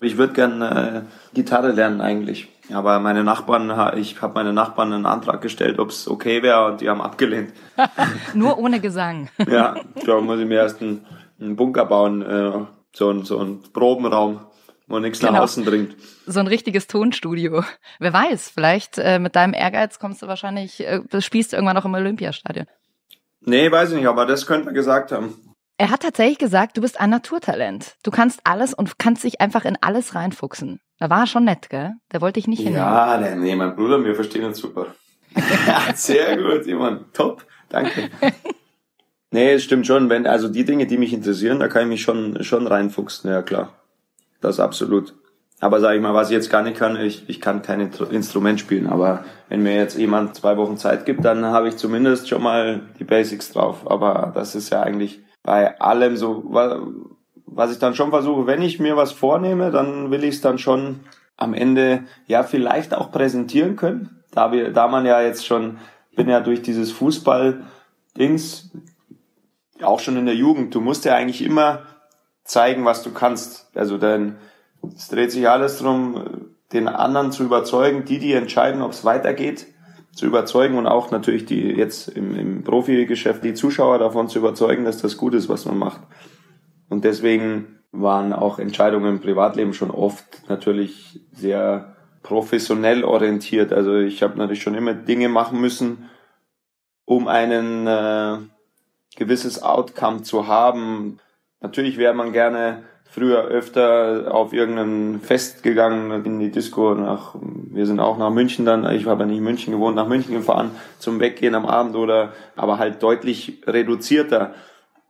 Ich würde gerne äh, Gitarre lernen eigentlich. Aber meine Nachbarn, ich habe meine Nachbarn einen Antrag gestellt, ob es okay wäre und die haben abgelehnt. Nur ohne Gesang. ja, da muss ich mir erst einen, einen Bunker bauen, äh, so, ein, so ein Probenraum, wo nichts genau. nach außen dringt. So ein richtiges Tonstudio. Wer weiß, vielleicht äh, mit deinem Ehrgeiz kommst du wahrscheinlich, äh, spielst du irgendwann noch im Olympiastadion. Nee, weiß ich nicht, aber das könnte man gesagt haben. Er hat tatsächlich gesagt, du bist ein Naturtalent. Du kannst alles und kannst dich einfach in alles reinfuchsen. Da war er schon nett, gell? Der wollte dich nicht hinnehmen. Ja, der, nee, mein Bruder, wir verstehen uns super. ja, sehr gut, jemand. Top, danke. nee, es stimmt schon. Wenn, also die Dinge, die mich interessieren, da kann ich mich schon, schon reinfuchsen, ja klar. Das absolut. Aber sag ich mal, was ich jetzt gar nicht kann, ich, ich kann kein Instrument spielen. Aber wenn mir jetzt jemand zwei Wochen Zeit gibt, dann habe ich zumindest schon mal die Basics drauf. Aber das ist ja eigentlich bei allem so, was ich dann schon versuche, wenn ich mir was vornehme, dann will ich es dann schon am Ende ja vielleicht auch präsentieren können. Da wir, da man ja jetzt schon, bin ja durch dieses Fußball-Dings, auch schon in der Jugend, du musst ja eigentlich immer zeigen, was du kannst. Also dann, es dreht sich alles darum, den anderen zu überzeugen, die, die entscheiden, ob es weitergeht, zu überzeugen und auch natürlich die jetzt im, im Profigeschäft die Zuschauer davon zu überzeugen, dass das gut ist, was man macht. Und deswegen waren auch Entscheidungen im Privatleben schon oft natürlich sehr professionell orientiert. Also ich habe natürlich schon immer Dinge machen müssen, um einen äh, gewisses Outcome zu haben. Natürlich wäre man gerne früher öfter auf irgendein Fest gegangen in die Disco nach wir sind auch nach München dann ich habe ja nicht in München gewohnt nach München gefahren zum Weggehen am Abend oder aber halt deutlich reduzierter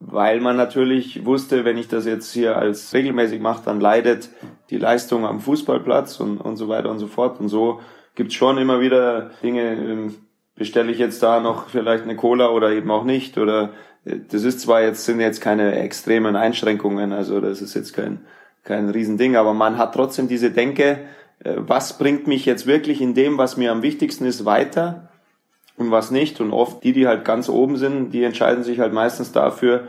weil man natürlich wusste wenn ich das jetzt hier als regelmäßig mache dann leidet die Leistung am Fußballplatz und und so weiter und so fort. Und so gibt's schon immer wieder Dinge ähm, bestelle ich jetzt da noch vielleicht eine Cola oder eben auch nicht? Oder das ist zwar jetzt, sind jetzt keine extremen Einschränkungen, also das ist jetzt kein, kein Riesending, aber man hat trotzdem diese Denke, äh, was bringt mich jetzt wirklich in dem, was mir am wichtigsten ist, weiter und was nicht. Und oft die, die halt ganz oben sind, die entscheiden sich halt meistens dafür,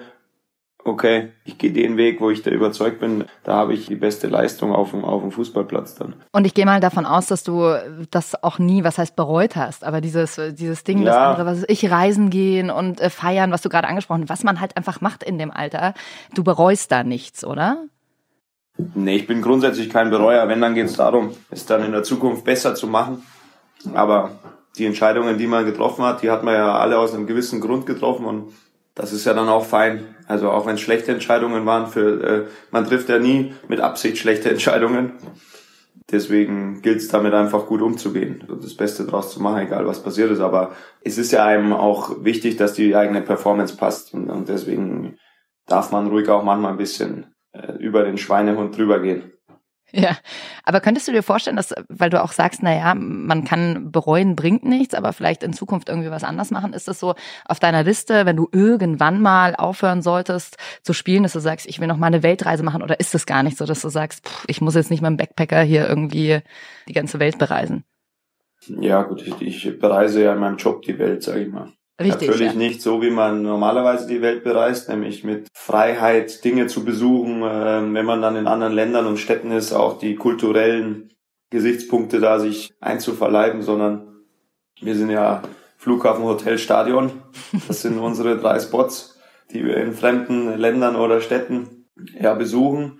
okay, ich gehe den Weg, wo ich da überzeugt bin, da habe ich die beste Leistung auf dem, auf dem Fußballplatz dann. Und ich gehe mal davon aus, dass du das auch nie, was heißt bereut hast, aber dieses, dieses Ding, ja. das andere, was ich, reisen gehen und äh, feiern, was du gerade angesprochen hast, was man halt einfach macht in dem Alter, du bereust da nichts, oder? Nee, ich bin grundsätzlich kein Bereuer. Wenn, dann geht es darum, es dann in der Zukunft besser zu machen. Aber die Entscheidungen, die man getroffen hat, die hat man ja alle aus einem gewissen Grund getroffen und das ist ja dann auch fein. Also auch wenn es schlechte Entscheidungen waren, für äh, man trifft ja nie mit Absicht schlechte Entscheidungen. Deswegen gilt es damit einfach gut umzugehen und das Beste draus zu machen, egal was passiert ist. Aber es ist ja einem auch wichtig, dass die eigene Performance passt und, und deswegen darf man ruhig auch manchmal ein bisschen äh, über den Schweinehund drüber gehen. Ja, aber könntest du dir vorstellen, dass, weil du auch sagst, naja, man kann bereuen, bringt nichts, aber vielleicht in Zukunft irgendwie was anders machen, ist das so auf deiner Liste, wenn du irgendwann mal aufhören solltest zu spielen, dass du sagst, ich will noch mal eine Weltreise machen oder ist es gar nicht so, dass du sagst, pff, ich muss jetzt nicht mit dem Backpacker hier irgendwie die ganze Welt bereisen? Ja, gut, ich, ich bereise ja in meinem Job die Welt, sage ich mal. Richtig, Natürlich ja. nicht so, wie man normalerweise die Welt bereist, nämlich mit Freiheit, Dinge zu besuchen, äh, wenn man dann in anderen Ländern und Städten ist, auch die kulturellen Gesichtspunkte da sich einzuverleiben, sondern wir sind ja Flughafen, Hotel, Stadion. Das sind unsere drei Spots, die wir in fremden Ländern oder Städten ja besuchen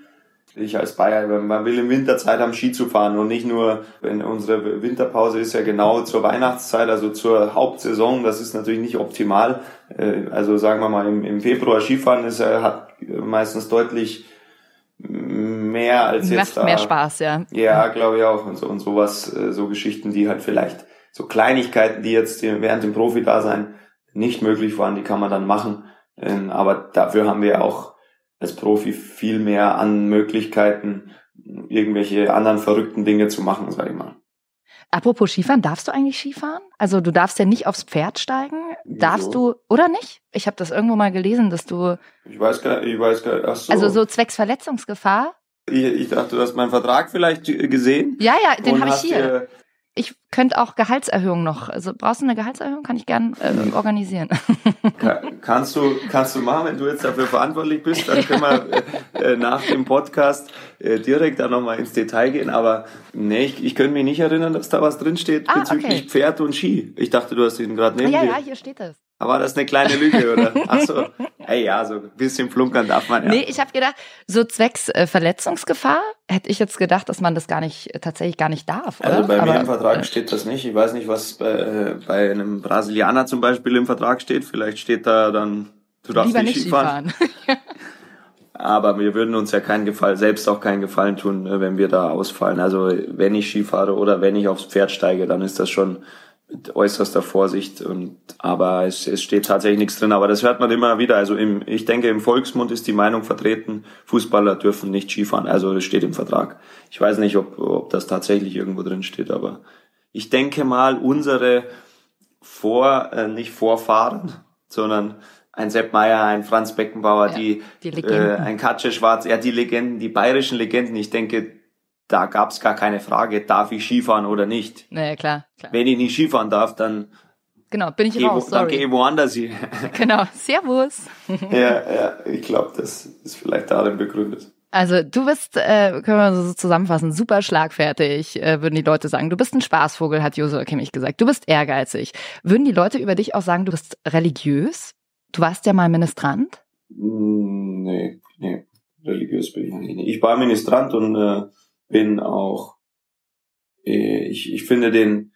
ich als Bayer, man will im Winterzeit am Ski zu fahren und nicht nur, wenn unsere Winterpause ist ja genau zur Weihnachtszeit, also zur Hauptsaison, das ist natürlich nicht optimal. Äh, also sagen wir mal, im, Februar Skifahren ist, hat meistens deutlich mehr als Macht jetzt da. mehr Spaß, ja. Ja, glaube ich auch. Und so, und sowas, äh, so Geschichten, die halt vielleicht, so Kleinigkeiten, die jetzt während dem Profi-Dasein nicht möglich waren, die kann man dann machen. Ähm, aber dafür haben wir auch als Profi viel mehr an Möglichkeiten, irgendwelche anderen verrückten Dinge zu machen, sag ich mal. Apropos Skifahren, darfst du eigentlich Skifahren? Also du darfst ja nicht aufs Pferd steigen. Darfst du, oder nicht? Ich habe das irgendwo mal gelesen, dass du. Ich weiß gar nicht, ich weiß gar nicht. Ach so. Also so zwecks Verletzungsgefahr? Ich, ich dachte, du hast meinen Vertrag vielleicht gesehen. Ja, ja, den habe ich hier ich könnte auch Gehaltserhöhung noch. Also brauchst du eine Gehaltserhöhung? Kann ich gern äh, organisieren. Kann, kannst du kannst du machen, wenn du jetzt dafür verantwortlich bist, dann können wir äh, äh, nach dem Podcast äh, direkt da nochmal ins Detail gehen. Aber nee, ich, ich könnte mich nicht erinnern, dass da was drinsteht ah, bezüglich okay. Pferd und Ski. Ich dachte, du hast ihn gerade neben ja, dir. Ja, ja, hier steht es. Aber das ist eine kleine Lüge, oder? Ach so. Ey, ja, so ein bisschen flunkern darf man ja. Nee, ich habe gedacht, so zwecks äh, Verletzungsgefahr hätte ich jetzt gedacht, dass man das gar nicht, äh, tatsächlich gar nicht darf, oder? Also bei Aber, mir im Vertrag äh, steht das nicht. Ich weiß nicht, was bei, äh, bei einem Brasilianer zum Beispiel im Vertrag steht. Vielleicht steht da dann, du darfst Lieber nicht Skifahren. Skifahren. Aber wir würden uns ja keinen Gefallen, selbst auch keinen Gefallen tun, äh, wenn wir da ausfallen. Also wenn ich Skifahre oder wenn ich aufs Pferd steige, dann ist das schon mit äußerster Vorsicht und aber es, es steht tatsächlich nichts drin, aber das hört man immer wieder. Also im, ich denke, im Volksmund ist die Meinung vertreten, Fußballer dürfen nicht Skifahren. Also das steht im Vertrag. Ich weiß nicht, ob, ob das tatsächlich irgendwo drin steht, aber ich denke mal, unsere Vor, äh, nicht Vorfahren, sondern ein Sepp Meier, ein Franz Beckenbauer, ja, die, die äh, ein Katja Schwarz, ja die Legenden, die bayerischen Legenden. Ich denke, da gab's gar keine Frage, darf ich Skifahren oder nicht. Naja, klar, klar. Wenn ich nicht Skifahren darf, dann genau, bin ich raus, dann sorry. geh woanders hin. Genau, Servus. ja, ja, ich glaube, das ist vielleicht darin begründet. Also du bist, äh, können wir so zusammenfassen, super schlagfertig, äh, würden die Leute sagen. Du bist ein Spaßvogel, hat Josua Kimmich gesagt. Du bist ehrgeizig. Würden die Leute über dich auch sagen, du bist religiös? Du warst ja mal Ministrant. Mm, Nee, nee, religiös bin ich nicht. Ich war Ministrant und äh, bin auch, äh, ich, ich finde den,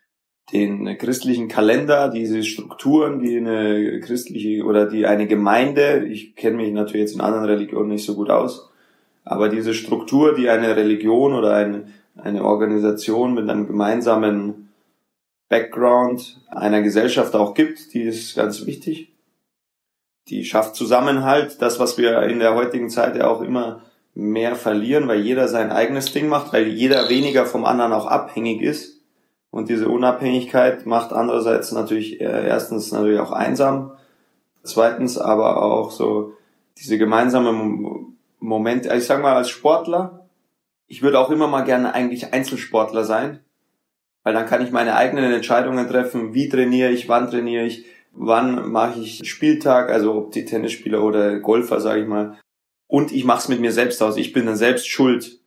den christlichen Kalender, diese Strukturen, die eine christliche oder die eine Gemeinde, ich kenne mich natürlich jetzt in anderen Religionen nicht so gut aus, aber diese Struktur, die eine Religion oder eine, eine Organisation mit einem gemeinsamen Background einer Gesellschaft auch gibt, die ist ganz wichtig. Die schafft Zusammenhalt, das, was wir in der heutigen Zeit ja auch immer mehr verlieren, weil jeder sein eigenes Ding macht, weil jeder weniger vom anderen auch abhängig ist. Und diese Unabhängigkeit macht andererseits natürlich äh, erstens natürlich auch einsam, zweitens aber auch so diese gemeinsame Mom- Moment. Ich sag mal als Sportler, ich würde auch immer mal gerne eigentlich Einzelsportler sein, weil dann kann ich meine eigenen Entscheidungen treffen, wie trainiere ich, wann trainiere ich, wann mache ich Spieltag, also ob die Tennisspieler oder Golfer, sage ich mal. Und ich mache es mit mir selbst aus. Ich bin dann selbst schuld.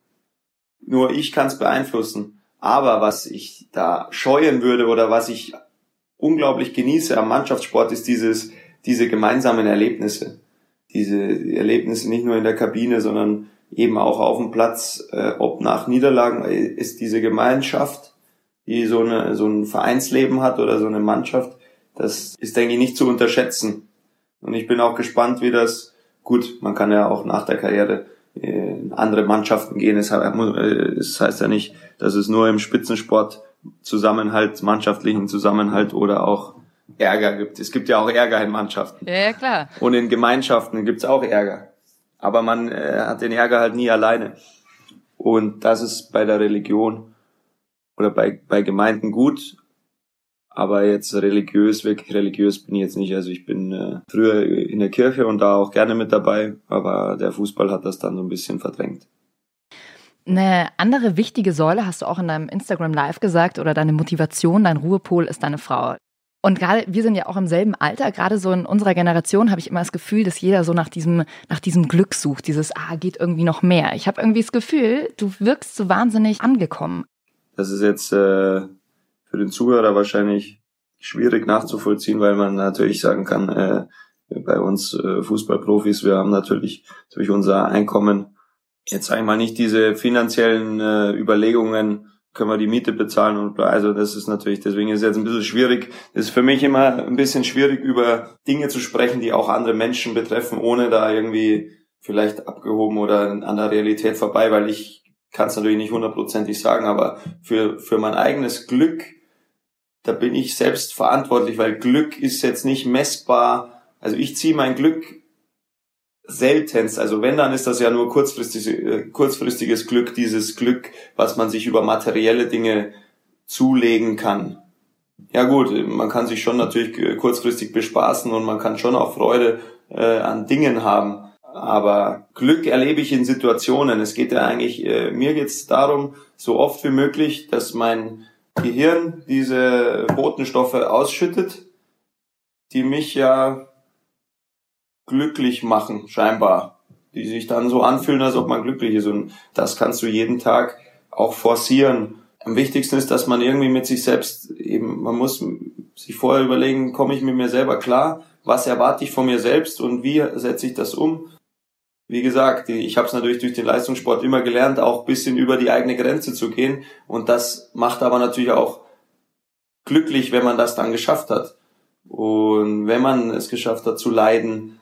Nur ich kann es beeinflussen. Aber was ich da scheuen würde oder was ich unglaublich genieße am Mannschaftssport, ist dieses, diese gemeinsamen Erlebnisse. Diese Erlebnisse nicht nur in der Kabine, sondern eben auch auf dem Platz, äh, ob nach Niederlagen, äh, ist diese Gemeinschaft, die so, eine, so ein Vereinsleben hat oder so eine Mannschaft, das ist, denke ich, nicht zu unterschätzen. Und ich bin auch gespannt, wie das, gut, man kann ja auch nach der Karriere in andere Mannschaften gehen. Es äh, es heißt ja nicht, dass es nur im Spitzensport Zusammenhalt, mannschaftlichen Zusammenhalt oder auch Ärger gibt. Es gibt ja auch Ärger in Mannschaften. Ja, ja, klar. Und in Gemeinschaften gibt's auch Ärger. Aber man äh, hat den Ärger halt nie alleine. Und das ist bei der Religion oder bei, bei Gemeinden gut. Aber jetzt religiös, wirklich religiös bin ich jetzt nicht. Also ich bin äh, früher in der Kirche und da auch gerne mit dabei, aber der Fußball hat das dann so ein bisschen verdrängt. Eine andere wichtige Säule hast du auch in deinem Instagram Live gesagt oder deine Motivation, dein Ruhepol ist deine Frau. Und gerade wir sind ja auch im selben Alter, gerade so in unserer Generation habe ich immer das Gefühl, dass jeder so nach diesem nach diesem Glück sucht, dieses ah geht irgendwie noch mehr. Ich habe irgendwie das Gefühl, du wirkst so wahnsinnig angekommen. Das ist jetzt äh, für den Zuhörer wahrscheinlich schwierig nachzuvollziehen, weil man natürlich sagen kann, äh, bei uns äh, Fußballprofis, wir haben natürlich durch unser Einkommen jetzt sag ich mal nicht diese finanziellen äh, Überlegungen, können wir die Miete bezahlen und bla. also das ist natürlich, deswegen ist es jetzt ein bisschen schwierig. Ist für mich immer ein bisschen schwierig, über Dinge zu sprechen, die auch andere Menschen betreffen, ohne da irgendwie vielleicht abgehoben oder an der Realität vorbei, weil ich kann es natürlich nicht hundertprozentig sagen, aber für, für mein eigenes Glück, da bin ich selbst verantwortlich, weil Glück ist jetzt nicht messbar. Also ich ziehe mein Glück seltenst, also wenn, dann ist das ja nur kurzfristig, äh, kurzfristiges Glück, dieses Glück, was man sich über materielle Dinge zulegen kann. Ja gut, man kann sich schon natürlich äh, kurzfristig bespaßen und man kann schon auch Freude äh, an Dingen haben. Aber Glück erlebe ich in Situationen. Es geht ja eigentlich, äh, mir geht es darum, so oft wie möglich, dass mein Gehirn diese Botenstoffe ausschüttet, die mich ja glücklich machen, scheinbar. Die sich dann so anfühlen, als ob man glücklich ist. Und das kannst du jeden Tag auch forcieren. Am wichtigsten ist, dass man irgendwie mit sich selbst eben, man muss sich vorher überlegen, komme ich mit mir selber klar? Was erwarte ich von mir selbst und wie setze ich das um? Wie gesagt, ich habe es natürlich durch den Leistungssport immer gelernt, auch bisschen über die eigene Grenze zu gehen. Und das macht aber natürlich auch glücklich, wenn man das dann geschafft hat. Und wenn man es geschafft hat zu leiden,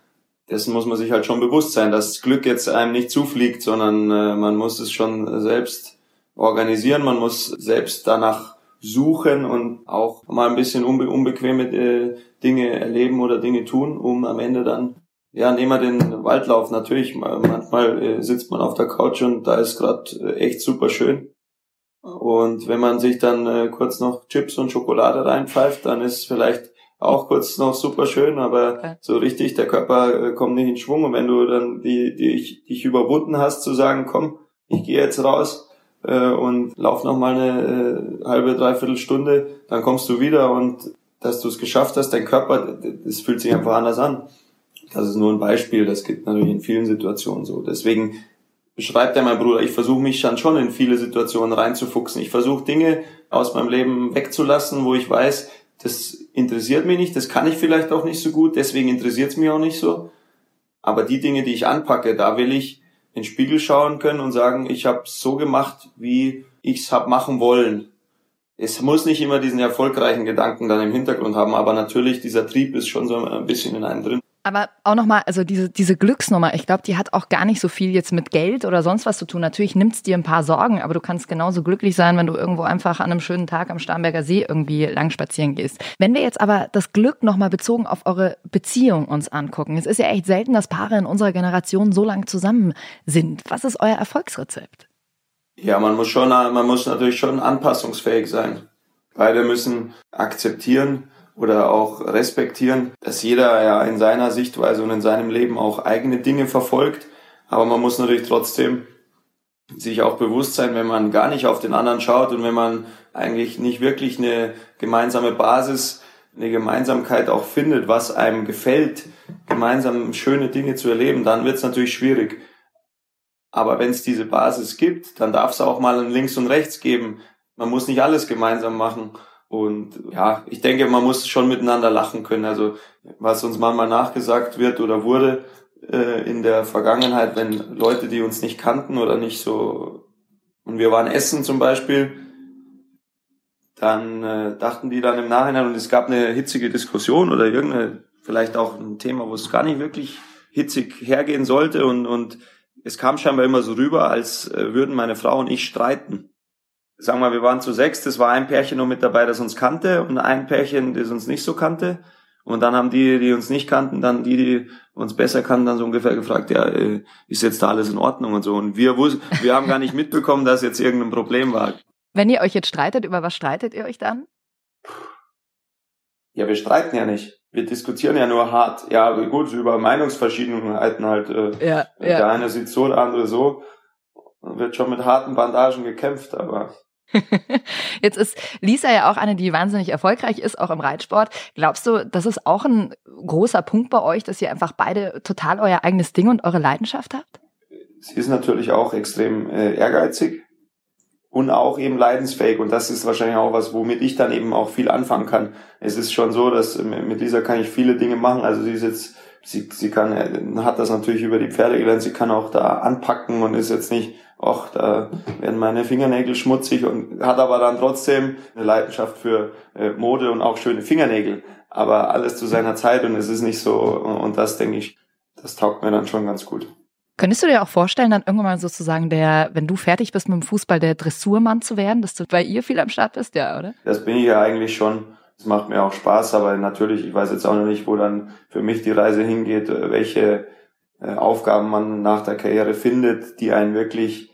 dessen muss man sich halt schon bewusst sein, dass Glück jetzt einem nicht zufliegt, sondern äh, man muss es schon selbst organisieren, man muss selbst danach suchen und auch mal ein bisschen unbe unbequeme äh, Dinge erleben oder Dinge tun, um am Ende dann, ja, nehmen wir den Waldlauf natürlich, manchmal äh, sitzt man auf der Couch und da ist gerade äh, echt super schön. Und wenn man sich dann äh, kurz noch Chips und Schokolade reinpfeift, dann ist vielleicht auch kurz noch super schön, aber Okay. so richtig, der Körper kommt nicht in Schwung. Und wenn du dann die, die, dich, dich überwunden hast, zu sagen, komm, ich gehe jetzt raus äh, und lauf noch mal eine äh, halbe, dreiviertel Stunde, dann kommst du wieder und dass du es geschafft hast, dein Körper, das fühlt sich einfach anders an. Das ist nur ein Beispiel, das gibt natürlich in vielen Situationen so. Deswegen beschreibt er mein Bruder, ich versuche mich dann schon in viele Situationen reinzufuchsen. Ich versuche Dinge aus meinem Leben wegzulassen, wo ich weiß, das interessiert mich nicht, das kann ich vielleicht auch nicht so gut, deswegen interessiert es mich auch nicht so. Aber die Dinge, die ich anpacke, da will ich in den Spiegel schauen können und sagen, ich habe so gemacht, wie ich es hab machen wollen. Es muss nicht immer diesen erfolgreichen Gedanken dann im Hintergrund haben, aber natürlich dieser Trieb ist schon so ein bisschen in einem drin. Aber auch nochmal, also diese, diese Glücksnummer, ich glaube, die hat auch gar nicht so viel jetzt mit Geld oder sonst was zu tun. Natürlich nimmt es dir ein paar Sorgen, aber du kannst genauso glücklich sein, wenn du irgendwo einfach an einem schönen Tag am Starnberger See irgendwie lang spazieren gehst. Wenn wir jetzt aber das Glück nochmal bezogen auf eure Beziehung uns angucken, es ist ja echt selten, dass Paare in unserer Generation so lang zusammen sind. Was ist euer Erfolgsrezept? Ja, man muss schon, man muss natürlich schon anpassungsfähig sein. Beide müssen akzeptieren, oder auch respektieren, dass jeder ja in seiner Sichtweise und in seinem Leben auch eigene Dinge verfolgt. Aber man muss natürlich trotzdem sich auch bewusst sein, wenn man gar nicht auf den anderen schaut und wenn man eigentlich nicht wirklich eine gemeinsame Basis, eine Gemeinsamkeit auch findet, was einem gefällt, gemeinsam schöne Dinge zu erleben, dann wird es natürlich schwierig. Aber wenn es diese Basis gibt, dann darf es auch mal ein Links und Rechts geben. Man muss nicht alles gemeinsam machen. Und ja, ich denke, man muss schon miteinander lachen können. Also was uns manchmal nachgesagt wird oder wurde äh, in der Vergangenheit, wenn Leute, die uns nicht kannten oder nicht so, und wir waren essen zum Beispiel, dann äh, dachten die dann im Nachhinein, und es gab eine hitzige Diskussion oder irgendeine, vielleicht auch ein Thema, wo es gar nicht wirklich hitzig hergehen sollte und, und es kam scheinbar immer so rüber, als äh, würden meine Frau und ich streiten sagen wir, wir waren zu sechs, das war ein Pärchen noch mit dabei, das uns kannte und ein Pärchen, das uns nicht so kannte. Und dann haben die, die uns nicht kannten, dann die, die uns besser kannten, dann so ungefähr gefragt, ja, äh, ist jetzt da alles in Ordnung und so. Und wir wussten, wir haben gar nicht mitbekommen, dass jetzt irgendein Problem war. Wenn ihr euch jetzt streitet, über was streitet ihr euch dann? Ja, wir streiten ja nicht. Wir diskutieren ja nur hart. Ja, gut, über Meinungsverschiedenheiten halt. Äh, ja, der ja. eine sieht so, der andere so. Wird schon mit harten Bandagen gekämpft, aber Jetzt ist Lisa ja auch eine, die wahnsinnig erfolgreich ist, auch im Reitsport. Glaubst du, das ist auch ein großer Punkt bei euch, dass ihr einfach beide total euer eigenes Ding und eure Leidenschaft habt? Sie ist natürlich auch extrem äh, ehrgeizig und auch eben leidensfähig. Und das ist wahrscheinlich auch was, womit ich dann eben auch viel anfangen kann. Es ist schon so, dass mit Lisa kann ich viele Dinge machen. Also sie ist jetzt, sie, sie kann, äh, hat das natürlich über die Pferde gelernt. Sie kann auch da anpacken und ist jetzt nicht ach, da werden meine Fingernägel schmutzig und hat aber dann trotzdem eine Leidenschaft für äh, Mode und auch schöne Fingernägel. Aber alles zu seiner Zeit und es ist nicht so, und das denke ich, das taugt mir dann schon ganz gut. Könntest du dir auch vorstellen, dann irgendwann mal sozusagen der, wenn du fertig bist mit dem Fußball, der Dressurmann zu werden, dass du bei ihr viel am Start bist, ja, oder? Das bin ich ja eigentlich schon. Es macht mir auch Spaß, aber natürlich, ich weiß jetzt auch noch nicht, wo dann für mich die Reise hingeht, welche äh, Aufgaben man nach der Karriere findet, die einen wirklich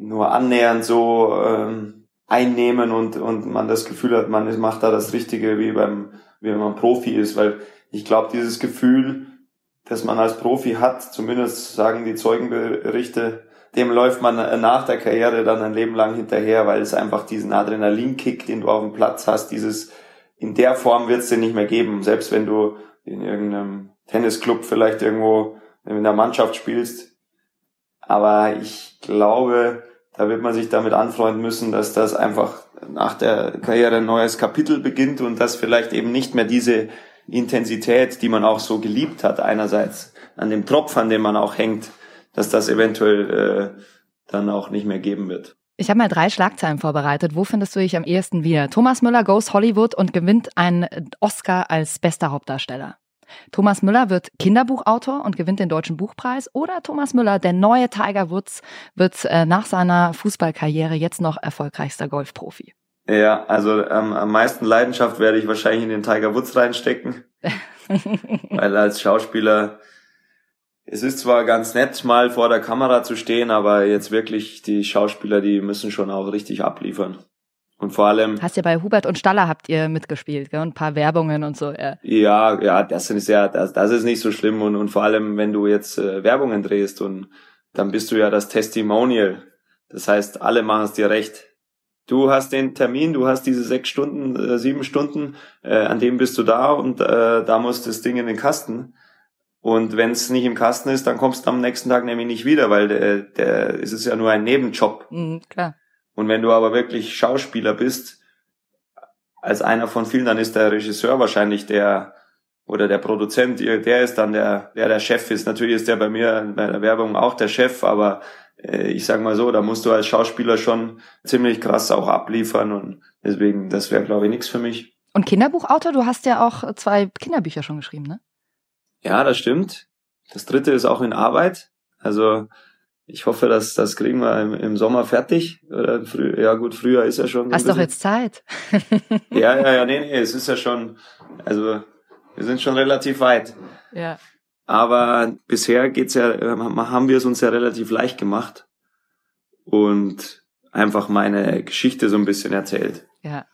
nur annähernd so ähm, einnehmen und, und man das Gefühl hat, man macht da das Richtige, wie beim, wie wenn man Profi ist, weil ich glaube, dieses Gefühl, das man als Profi hat, zumindest sagen die Zeugenberichte, dem läuft man nach der Karriere dann ein Leben lang hinterher, weil es einfach diesen Adrenalinkick, den du auf dem Platz hast, dieses, in der Form wird es dir nicht mehr geben, selbst wenn du in irgendeinem Tennisclub vielleicht irgendwo in der Mannschaft spielst. Aber ich glaube, da wird man sich damit anfreunden müssen, dass das einfach nach der Karriere ein neues Kapitel beginnt und dass vielleicht eben nicht mehr diese Intensität, die man auch so geliebt hat, einerseits an dem Tropf, an dem man auch hängt, dass das eventuell äh, dann auch nicht mehr geben wird. Ich habe mal drei Schlagzeilen vorbereitet. Wo findest du dich am ehesten wieder? Thomas Müller goes Hollywood und gewinnt einen Oscar als bester Hauptdarsteller. Thomas Müller wird Kinderbuchautor und gewinnt den Deutschen Buchpreis oder Thomas Müller, der neue Tiger Woods, wird äh, nach seiner Fußballkarriere jetzt noch erfolgreichster Golfprofi. Ja, also ähm, am meisten Leidenschaft werde ich wahrscheinlich in den Tiger Woods reinstecken, weil als Schauspieler es ist zwar ganz nett, mal vor der Kamera zu stehen, aber jetzt wirklich die Schauspieler, die müssen schon auch richtig abliefern. Und vor allem. Hast ja bei Hubert und Staller habt ihr mitgespielt, gell? Und ein paar Werbungen und so, ja. Ja, ja, das ist ja, das, das ist nicht so schlimm. Und, und vor allem, wenn du jetzt äh, Werbungen drehst und dann bist du ja das Testimonial. Das heißt, alle machen es dir recht. Du hast den Termin, du hast diese sechs Stunden, äh, sieben Stunden, äh, an dem bist du da und äh, da muss das Ding in den Kasten. Und wenn es nicht im Kasten ist, dann kommst du am nächsten Tag nämlich nicht wieder, weil der, der, es ist ja nur ein Nebenjob. Mhm, klar. Und wenn du aber wirklich Schauspieler bist, als einer von vielen, dann ist der Regisseur wahrscheinlich der oder der Produzent, der ist dann der, der der Chef ist. Natürlich ist der bei mir bei der Werbung auch der Chef, aber äh, ich sag mal so, da musst du als Schauspieler schon ziemlich krass auch abliefern und deswegen, das wäre glaube ich nichts für mich. Und Kinderbuchautor, du hast ja auch zwei Kinderbücher schon geschrieben, ne? Ja, das stimmt. Das dritte ist auch in Arbeit. Also ich hoffe, dass das kriegen wir im, im Sommer fertig. Oder früh, ja gut, früher ist ja schon. Hast doch jetzt Zeit. ja, ja, ja, nee, nee, es ist ja schon, also wir sind schon relativ weit. Ja. Aber bisher geht's ja, äh, haben wir es uns ja relativ leicht gemacht und einfach meine Geschichte so ein bisschen erzählt. Ja.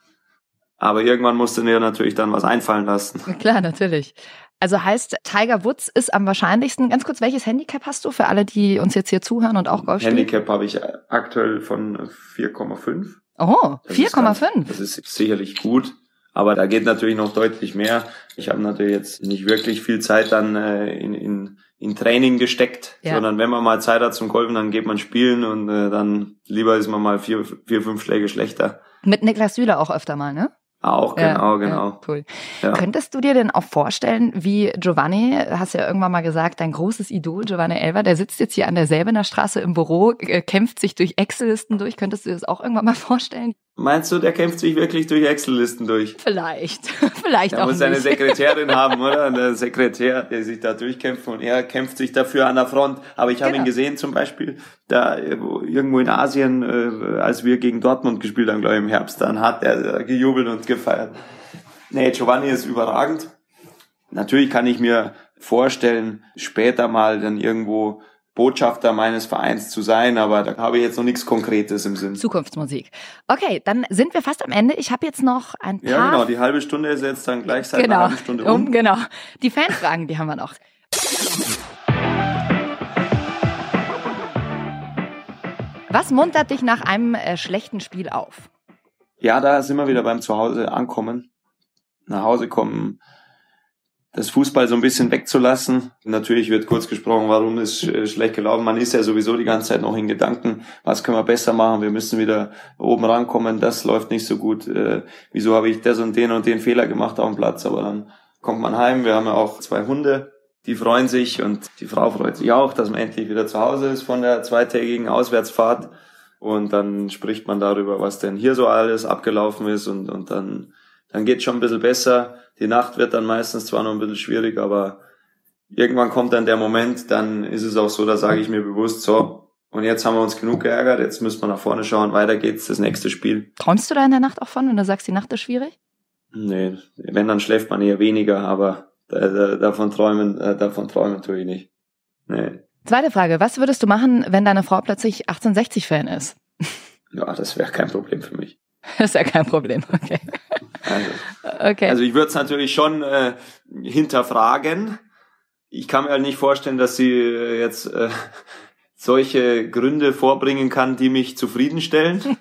Aber irgendwann musste mir natürlich dann was einfallen lassen. Klar, natürlich. Also heißt, Tiger Woods ist am wahrscheinlichsten. Ganz kurz, welches Handicap hast du für alle, die uns jetzt hier zuhören und auch Golf spielen? Handicap habe ich aktuell von 4,5. Oh, 4,5. Das ist sicherlich gut, aber da geht natürlich noch deutlich mehr. Ich habe natürlich jetzt nicht wirklich viel Zeit dann äh, in, in, in Training gesteckt, Ja. sondern wenn man mal Zeit hat zum Golfen, dann geht man spielen und äh, dann lieber ist man mal vier, vier fünf Schläge schlechter. Mit Niklas Süle auch öfter mal, ne? Auch, Ja, genau, ja, genau. cool. Ja. Könntest du dir denn auch vorstellen, wie Giovanni, hast ja irgendwann mal gesagt, dein großes Idol, Giovanni Elver, der sitzt jetzt hier an der Selbener Straße im Büro, äh, kämpft sich durch Excel-Listen durch. Könntest du dir das auch irgendwann mal vorstellen? Meinst du, der kämpft sich wirklich durch Excel-Listen durch? Vielleicht. Vielleicht Er auch muss eine nicht. Sekretärin haben, oder? Eine Sekretär, der sich da durchkämpft und er kämpft sich dafür an der Front. Aber ich habe Genau. ihn gesehen zum Beispiel, da äh, wo- irgendwo in Asien, äh, als wir gegen Dortmund gespielt haben, glaube ich im Herbst, dann hat er gejubelt und gefeiert. Nee, Giovanni ist überragend. Natürlich kann ich mir vorstellen, später mal dann irgendwo Botschafter meines Vereins zu sein, aber da habe ich jetzt noch nichts Konkretes im Sinn. Zukunftsmusik. Okay, dann sind wir fast am Ende. Ich habe jetzt noch ein paar. Ja, genau, die halbe Stunde ist jetzt dann gleich seit einer genau. halben Stunde um, um. genau. Die Fanfragen, die haben wir noch. Was muntert dich nach einem äh, schlechten Spiel auf? Ja, da sind wir wieder beim Zuhause ankommen. Nach Hause kommen, das Fußball so ein bisschen wegzulassen. Natürlich wird kurz gesprochen, warum ist äh, schlecht gelaufen. Man ist ja sowieso die ganze Zeit noch in Gedanken, was können wir besser machen. Wir müssen wieder oben rankommen, das läuft nicht so gut. Äh, wieso habe ich das und den und den Fehler gemacht auf dem Platz? Aber dann kommt man heim. Wir haben ja auch zwei Hunde, die freuen sich und die Frau freut sich auch, dass man endlich wieder zu Hause ist von der zweitägigen Auswärtsfahrt. Und dann spricht man darüber, was denn hier so alles abgelaufen ist und, und dann, dann geht schon ein bisschen besser. Die Nacht wird dann meistens zwar noch ein bisschen schwierig, aber irgendwann kommt dann der Moment, dann ist es auch so, da sage ich mir bewusst, so, und jetzt haben wir uns genug geärgert, jetzt müssen wir nach vorne schauen, weiter geht's, das nächste Spiel. Träumst du da in der Nacht auch von, wenn du sagst, die Nacht ist schwierig? Nee, wenn, dann schläft man eher weniger, aber da, da, davon träumen, äh, davon träumen tue ich nicht. Nee. Zweite Frage, was würdest du machen, wenn deine Frau plötzlich 1860-Fan ist? Ja, das wäre kein Problem für mich. Das ist ja kein Problem, okay. Also, Okay. Also ich würde es natürlich schon äh, hinterfragen. Ich kann mir halt nicht vorstellen, dass sie äh, jetzt äh, solche Gründe vorbringen kann, die mich zufriedenstellen.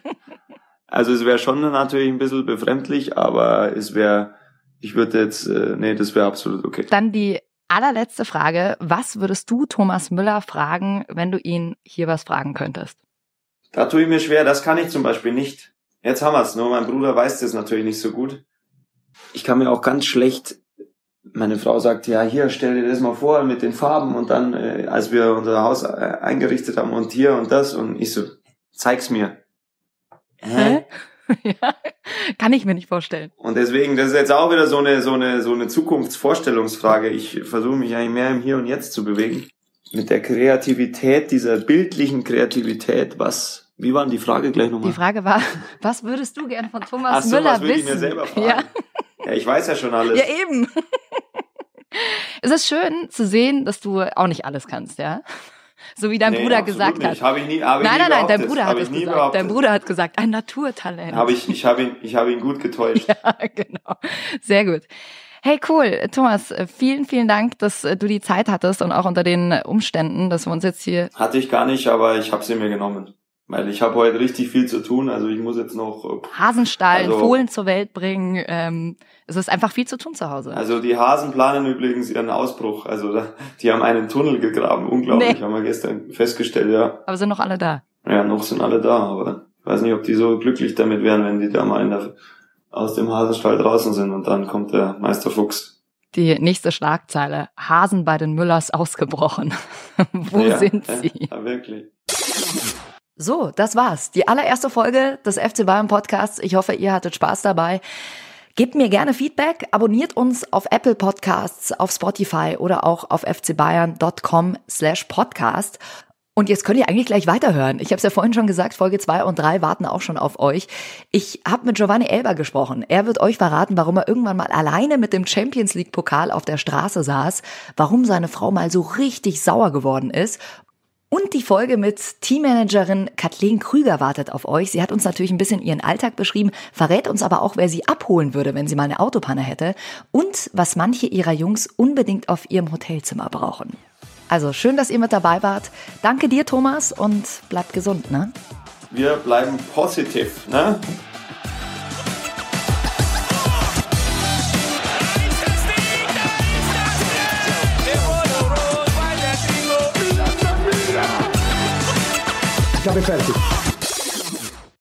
also es wäre schon natürlich ein bisschen befremdlich, aber es wäre, ich würde jetzt, äh, nee, das wäre absolut okay. Dann die allerletzte Frage. Was würdest du Thomas Müller fragen, wenn du ihn hier was fragen könntest? Da tue ich mir schwer, das kann ich zum Beispiel nicht. Jetzt haben wir's, nur mein Bruder weiß das natürlich nicht so gut. Ich kann mir auch ganz schlecht, meine Frau sagt, ja, hier, stell dir das mal vor mit den Farben und dann, äh, als wir unser Haus äh, eingerichtet haben und hier und das und ich so, zeig's mir. Hä? ja, kann ich mir nicht vorstellen. Und deswegen, das ist jetzt auch wieder so eine, so eine, so eine Zukunftsvorstellungsfrage. Ich versuche mich eigentlich mehr im Hier und Jetzt zu bewegen. Mit der Kreativität, dieser bildlichen Kreativität, was, wie war denn die Frage gleich nochmal? Die Frage war, was würdest du gern von Thomas Ach so, Müller was wissen? ich mir selber fragen? Ja, Ja, ich weiß ja schon alles. ja, eben. es ist schön zu sehen, dass du auch nicht alles kannst, ja? So wie dein Nee, Bruder gesagt nicht. hat. Hab ich nie, hab ich nein, nie nein, nein, dein. Bruder Hab hat ich es gesagt. behauptet. Dein Bruder hat gesagt, ein Naturtalent. Habe ich, ich habe ihn, ich habe ihn gut getäuscht. Ja, genau. Sehr gut. Hey, cool. Thomas, vielen, vielen Dank, dass äh, du die Zeit hattest und auch unter den Umständen, dass wir uns jetzt hier Hatte ich gar nicht, aber ich habe sie mir genommen. Weil ich habe heute richtig viel zu tun. Also ich muss jetzt noch äh, Hasenstallen, Also- Fohlen zur Welt bringen. Ähm, es ist einfach viel zu tun zu Hause. Also die Hasen planen übrigens ihren Ausbruch. Also da, die haben einen Tunnel gegraben. Unglaublich, Nee. haben wir gestern festgestellt, ja. Aber sind noch alle da. Ja, noch sind alle da, aber ich weiß nicht, ob die so glücklich damit wären, wenn die da mal in der, aus dem Hasenstall draußen sind und dann kommt der Meister Fuchs. Die nächste Schlagzeile. Hasen bei den Müllers ausgebrochen. Wo ja, sind sie? Ja, wirklich. So, das war's. Die allererste Folge des FC Bayern Podcasts. Ich hoffe, ihr hattet Spaß dabei. Gebt mir gerne Feedback, abonniert uns auf Apple Podcasts, auf Spotify oder auch auf fcbayern.com slash podcast. Und jetzt könnt ihr eigentlich gleich weiterhören. Ich habe es ja vorhin schon gesagt, Folge 2 und 3 warten auch schon auf euch. Ich habe mit Giovanni Elber gesprochen. Er wird euch verraten, warum er irgendwann mal alleine mit dem Champions League Pokal auf der Straße saß, warum seine Frau mal so richtig sauer geworden ist und die Folge mit Teammanagerin Kathleen Krüger wartet auf euch. Sie hat uns natürlich ein bisschen ihren Alltag beschrieben, verrät uns aber auch, wer sie abholen würde, wenn sie mal eine Autopanne hätte und was manche ihrer Jungs unbedingt auf ihrem Hotelzimmer brauchen. Also schön, dass ihr mit dabei wart. Danke dir, Thomas, und bleibt gesund, ne? Wir bleiben positiv, ne? Ich habe fertig.